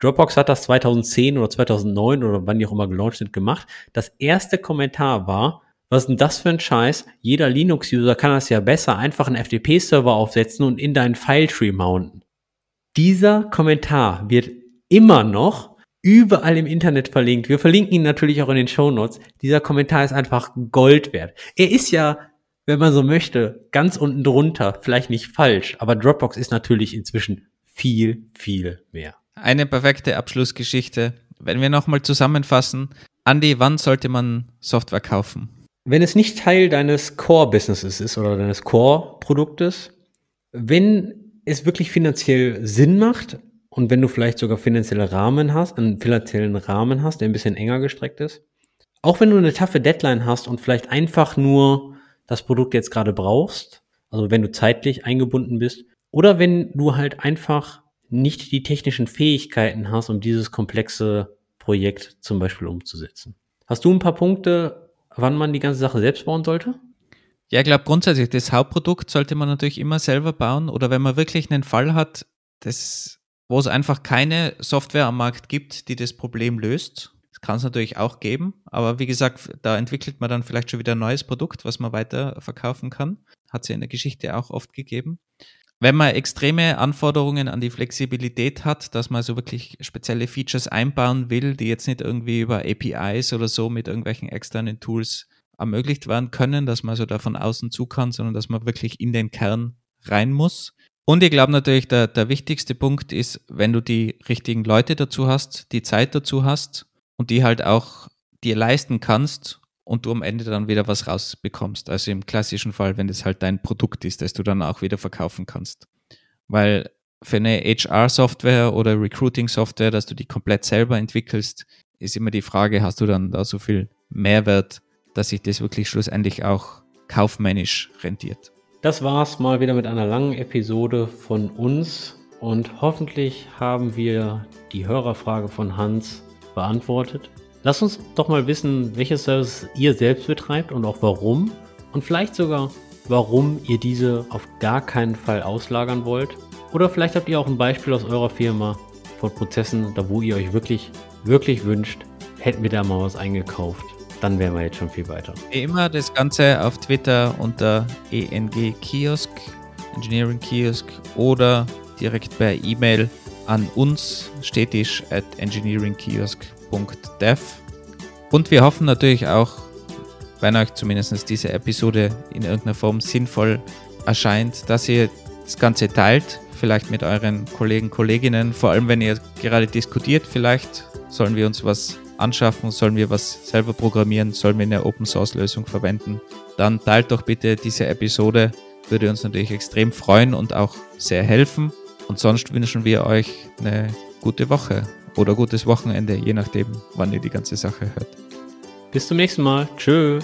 Dropbox hat das 2010 oder 2009 oder wann die auch immer gelauncht sind gemacht. Das erste Kommentar war, was ist denn das für ein Scheiß? Jeder Linux-User kann das ja besser einfach einen FTP-Server aufsetzen und in deinen File-Tree mounten. Dieser Kommentar wird immer noch überall im Internet verlinkt. Wir verlinken ihn natürlich auch in den Show Notes. Dieser Kommentar ist einfach Gold wert. Er ist ja, wenn man so möchte, ganz unten drunter, vielleicht nicht falsch, aber Dropbox ist natürlich inzwischen viel, viel mehr. Eine perfekte Abschlussgeschichte. Wenn wir nochmal zusammenfassen, Andy, wann sollte man Software kaufen? Wenn es nicht Teil deines Core-Businesses ist oder deines Core-Produktes, wenn es wirklich finanziell Sinn macht und wenn du vielleicht sogar finanzielle Rahmen hast, einen finanziellen Rahmen hast, der ein bisschen enger gestreckt ist, auch wenn du eine taffe Deadline hast und vielleicht einfach nur das Produkt jetzt gerade brauchst, also wenn du zeitlich eingebunden bist, oder wenn du halt einfach nicht die technischen Fähigkeiten hast, um dieses komplexe Projekt zum Beispiel umzusetzen. Hast du ein paar Punkte, wann man die ganze Sache selbst bauen sollte? Ja, ich glaube grundsätzlich, das Hauptprodukt sollte man natürlich immer selber bauen oder wenn man wirklich einen Fall hat, das, wo es einfach keine Software am Markt gibt, die das Problem löst. Das kann es natürlich auch geben, aber wie gesagt, da entwickelt man dann vielleicht schon wieder ein neues Produkt, was man weiter verkaufen kann. Hat es ja in der Geschichte auch oft gegeben wenn man extreme Anforderungen an die Flexibilität hat, dass man so wirklich spezielle Features einbauen will, die jetzt nicht irgendwie über APIs oder so mit irgendwelchen externen Tools ermöglicht werden können, dass man so da von außen zu kann, sondern dass man wirklich in den Kern rein muss. Und ich glaube natürlich, der, der wichtigste Punkt ist, wenn du die richtigen Leute dazu hast, die Zeit dazu hast und die halt auch dir leisten kannst und du am Ende dann wieder was rausbekommst. Also im klassischen Fall, wenn das halt dein Produkt ist, das du dann auch wieder verkaufen kannst. Weil für eine HR-Software oder Recruiting-Software, dass du die komplett selber entwickelst, ist immer die Frage, hast du dann da so viel Mehrwert, dass sich das wirklich schlussendlich auch kaufmännisch rentiert. Das war's mal wieder mit einer langen Episode von uns und hoffentlich haben wir die Hörerfrage von Hans beantwortet. Lasst uns doch mal wissen, welche Services ihr selbst betreibt und auch warum. Und vielleicht sogar, warum ihr diese auf gar keinen Fall auslagern wollt. Oder vielleicht habt ihr auch ein Beispiel aus eurer Firma von Prozessen, da wo ihr euch wirklich, wirklich wünscht, hätten wir da mal was eingekauft. Dann wären wir jetzt schon viel weiter. Wie immer das Ganze auf Twitter unter ENG Kiosk, Engineering Kiosk oder direkt per E-Mail an uns stetisch at engineeringkiosk.com www.dev. Und wir hoffen natürlich auch, wenn euch zumindest diese Episode in irgendeiner Form sinnvoll erscheint, dass ihr das Ganze teilt, vielleicht mit euren Kollegen, Kolleginnen, vor allem wenn ihr gerade diskutiert, vielleicht sollen wir uns was anschaffen, sollen wir was selber programmieren, sollen wir eine Open Source Lösung verwenden, dann teilt doch bitte diese Episode, würde uns natürlich extrem freuen und auch sehr helfen. Und sonst wünschen wir euch eine gute Woche oder gutes Wochenende, je nachdem, wann ihr die ganze Sache hört. Bis zum nächsten Mal. Tschö.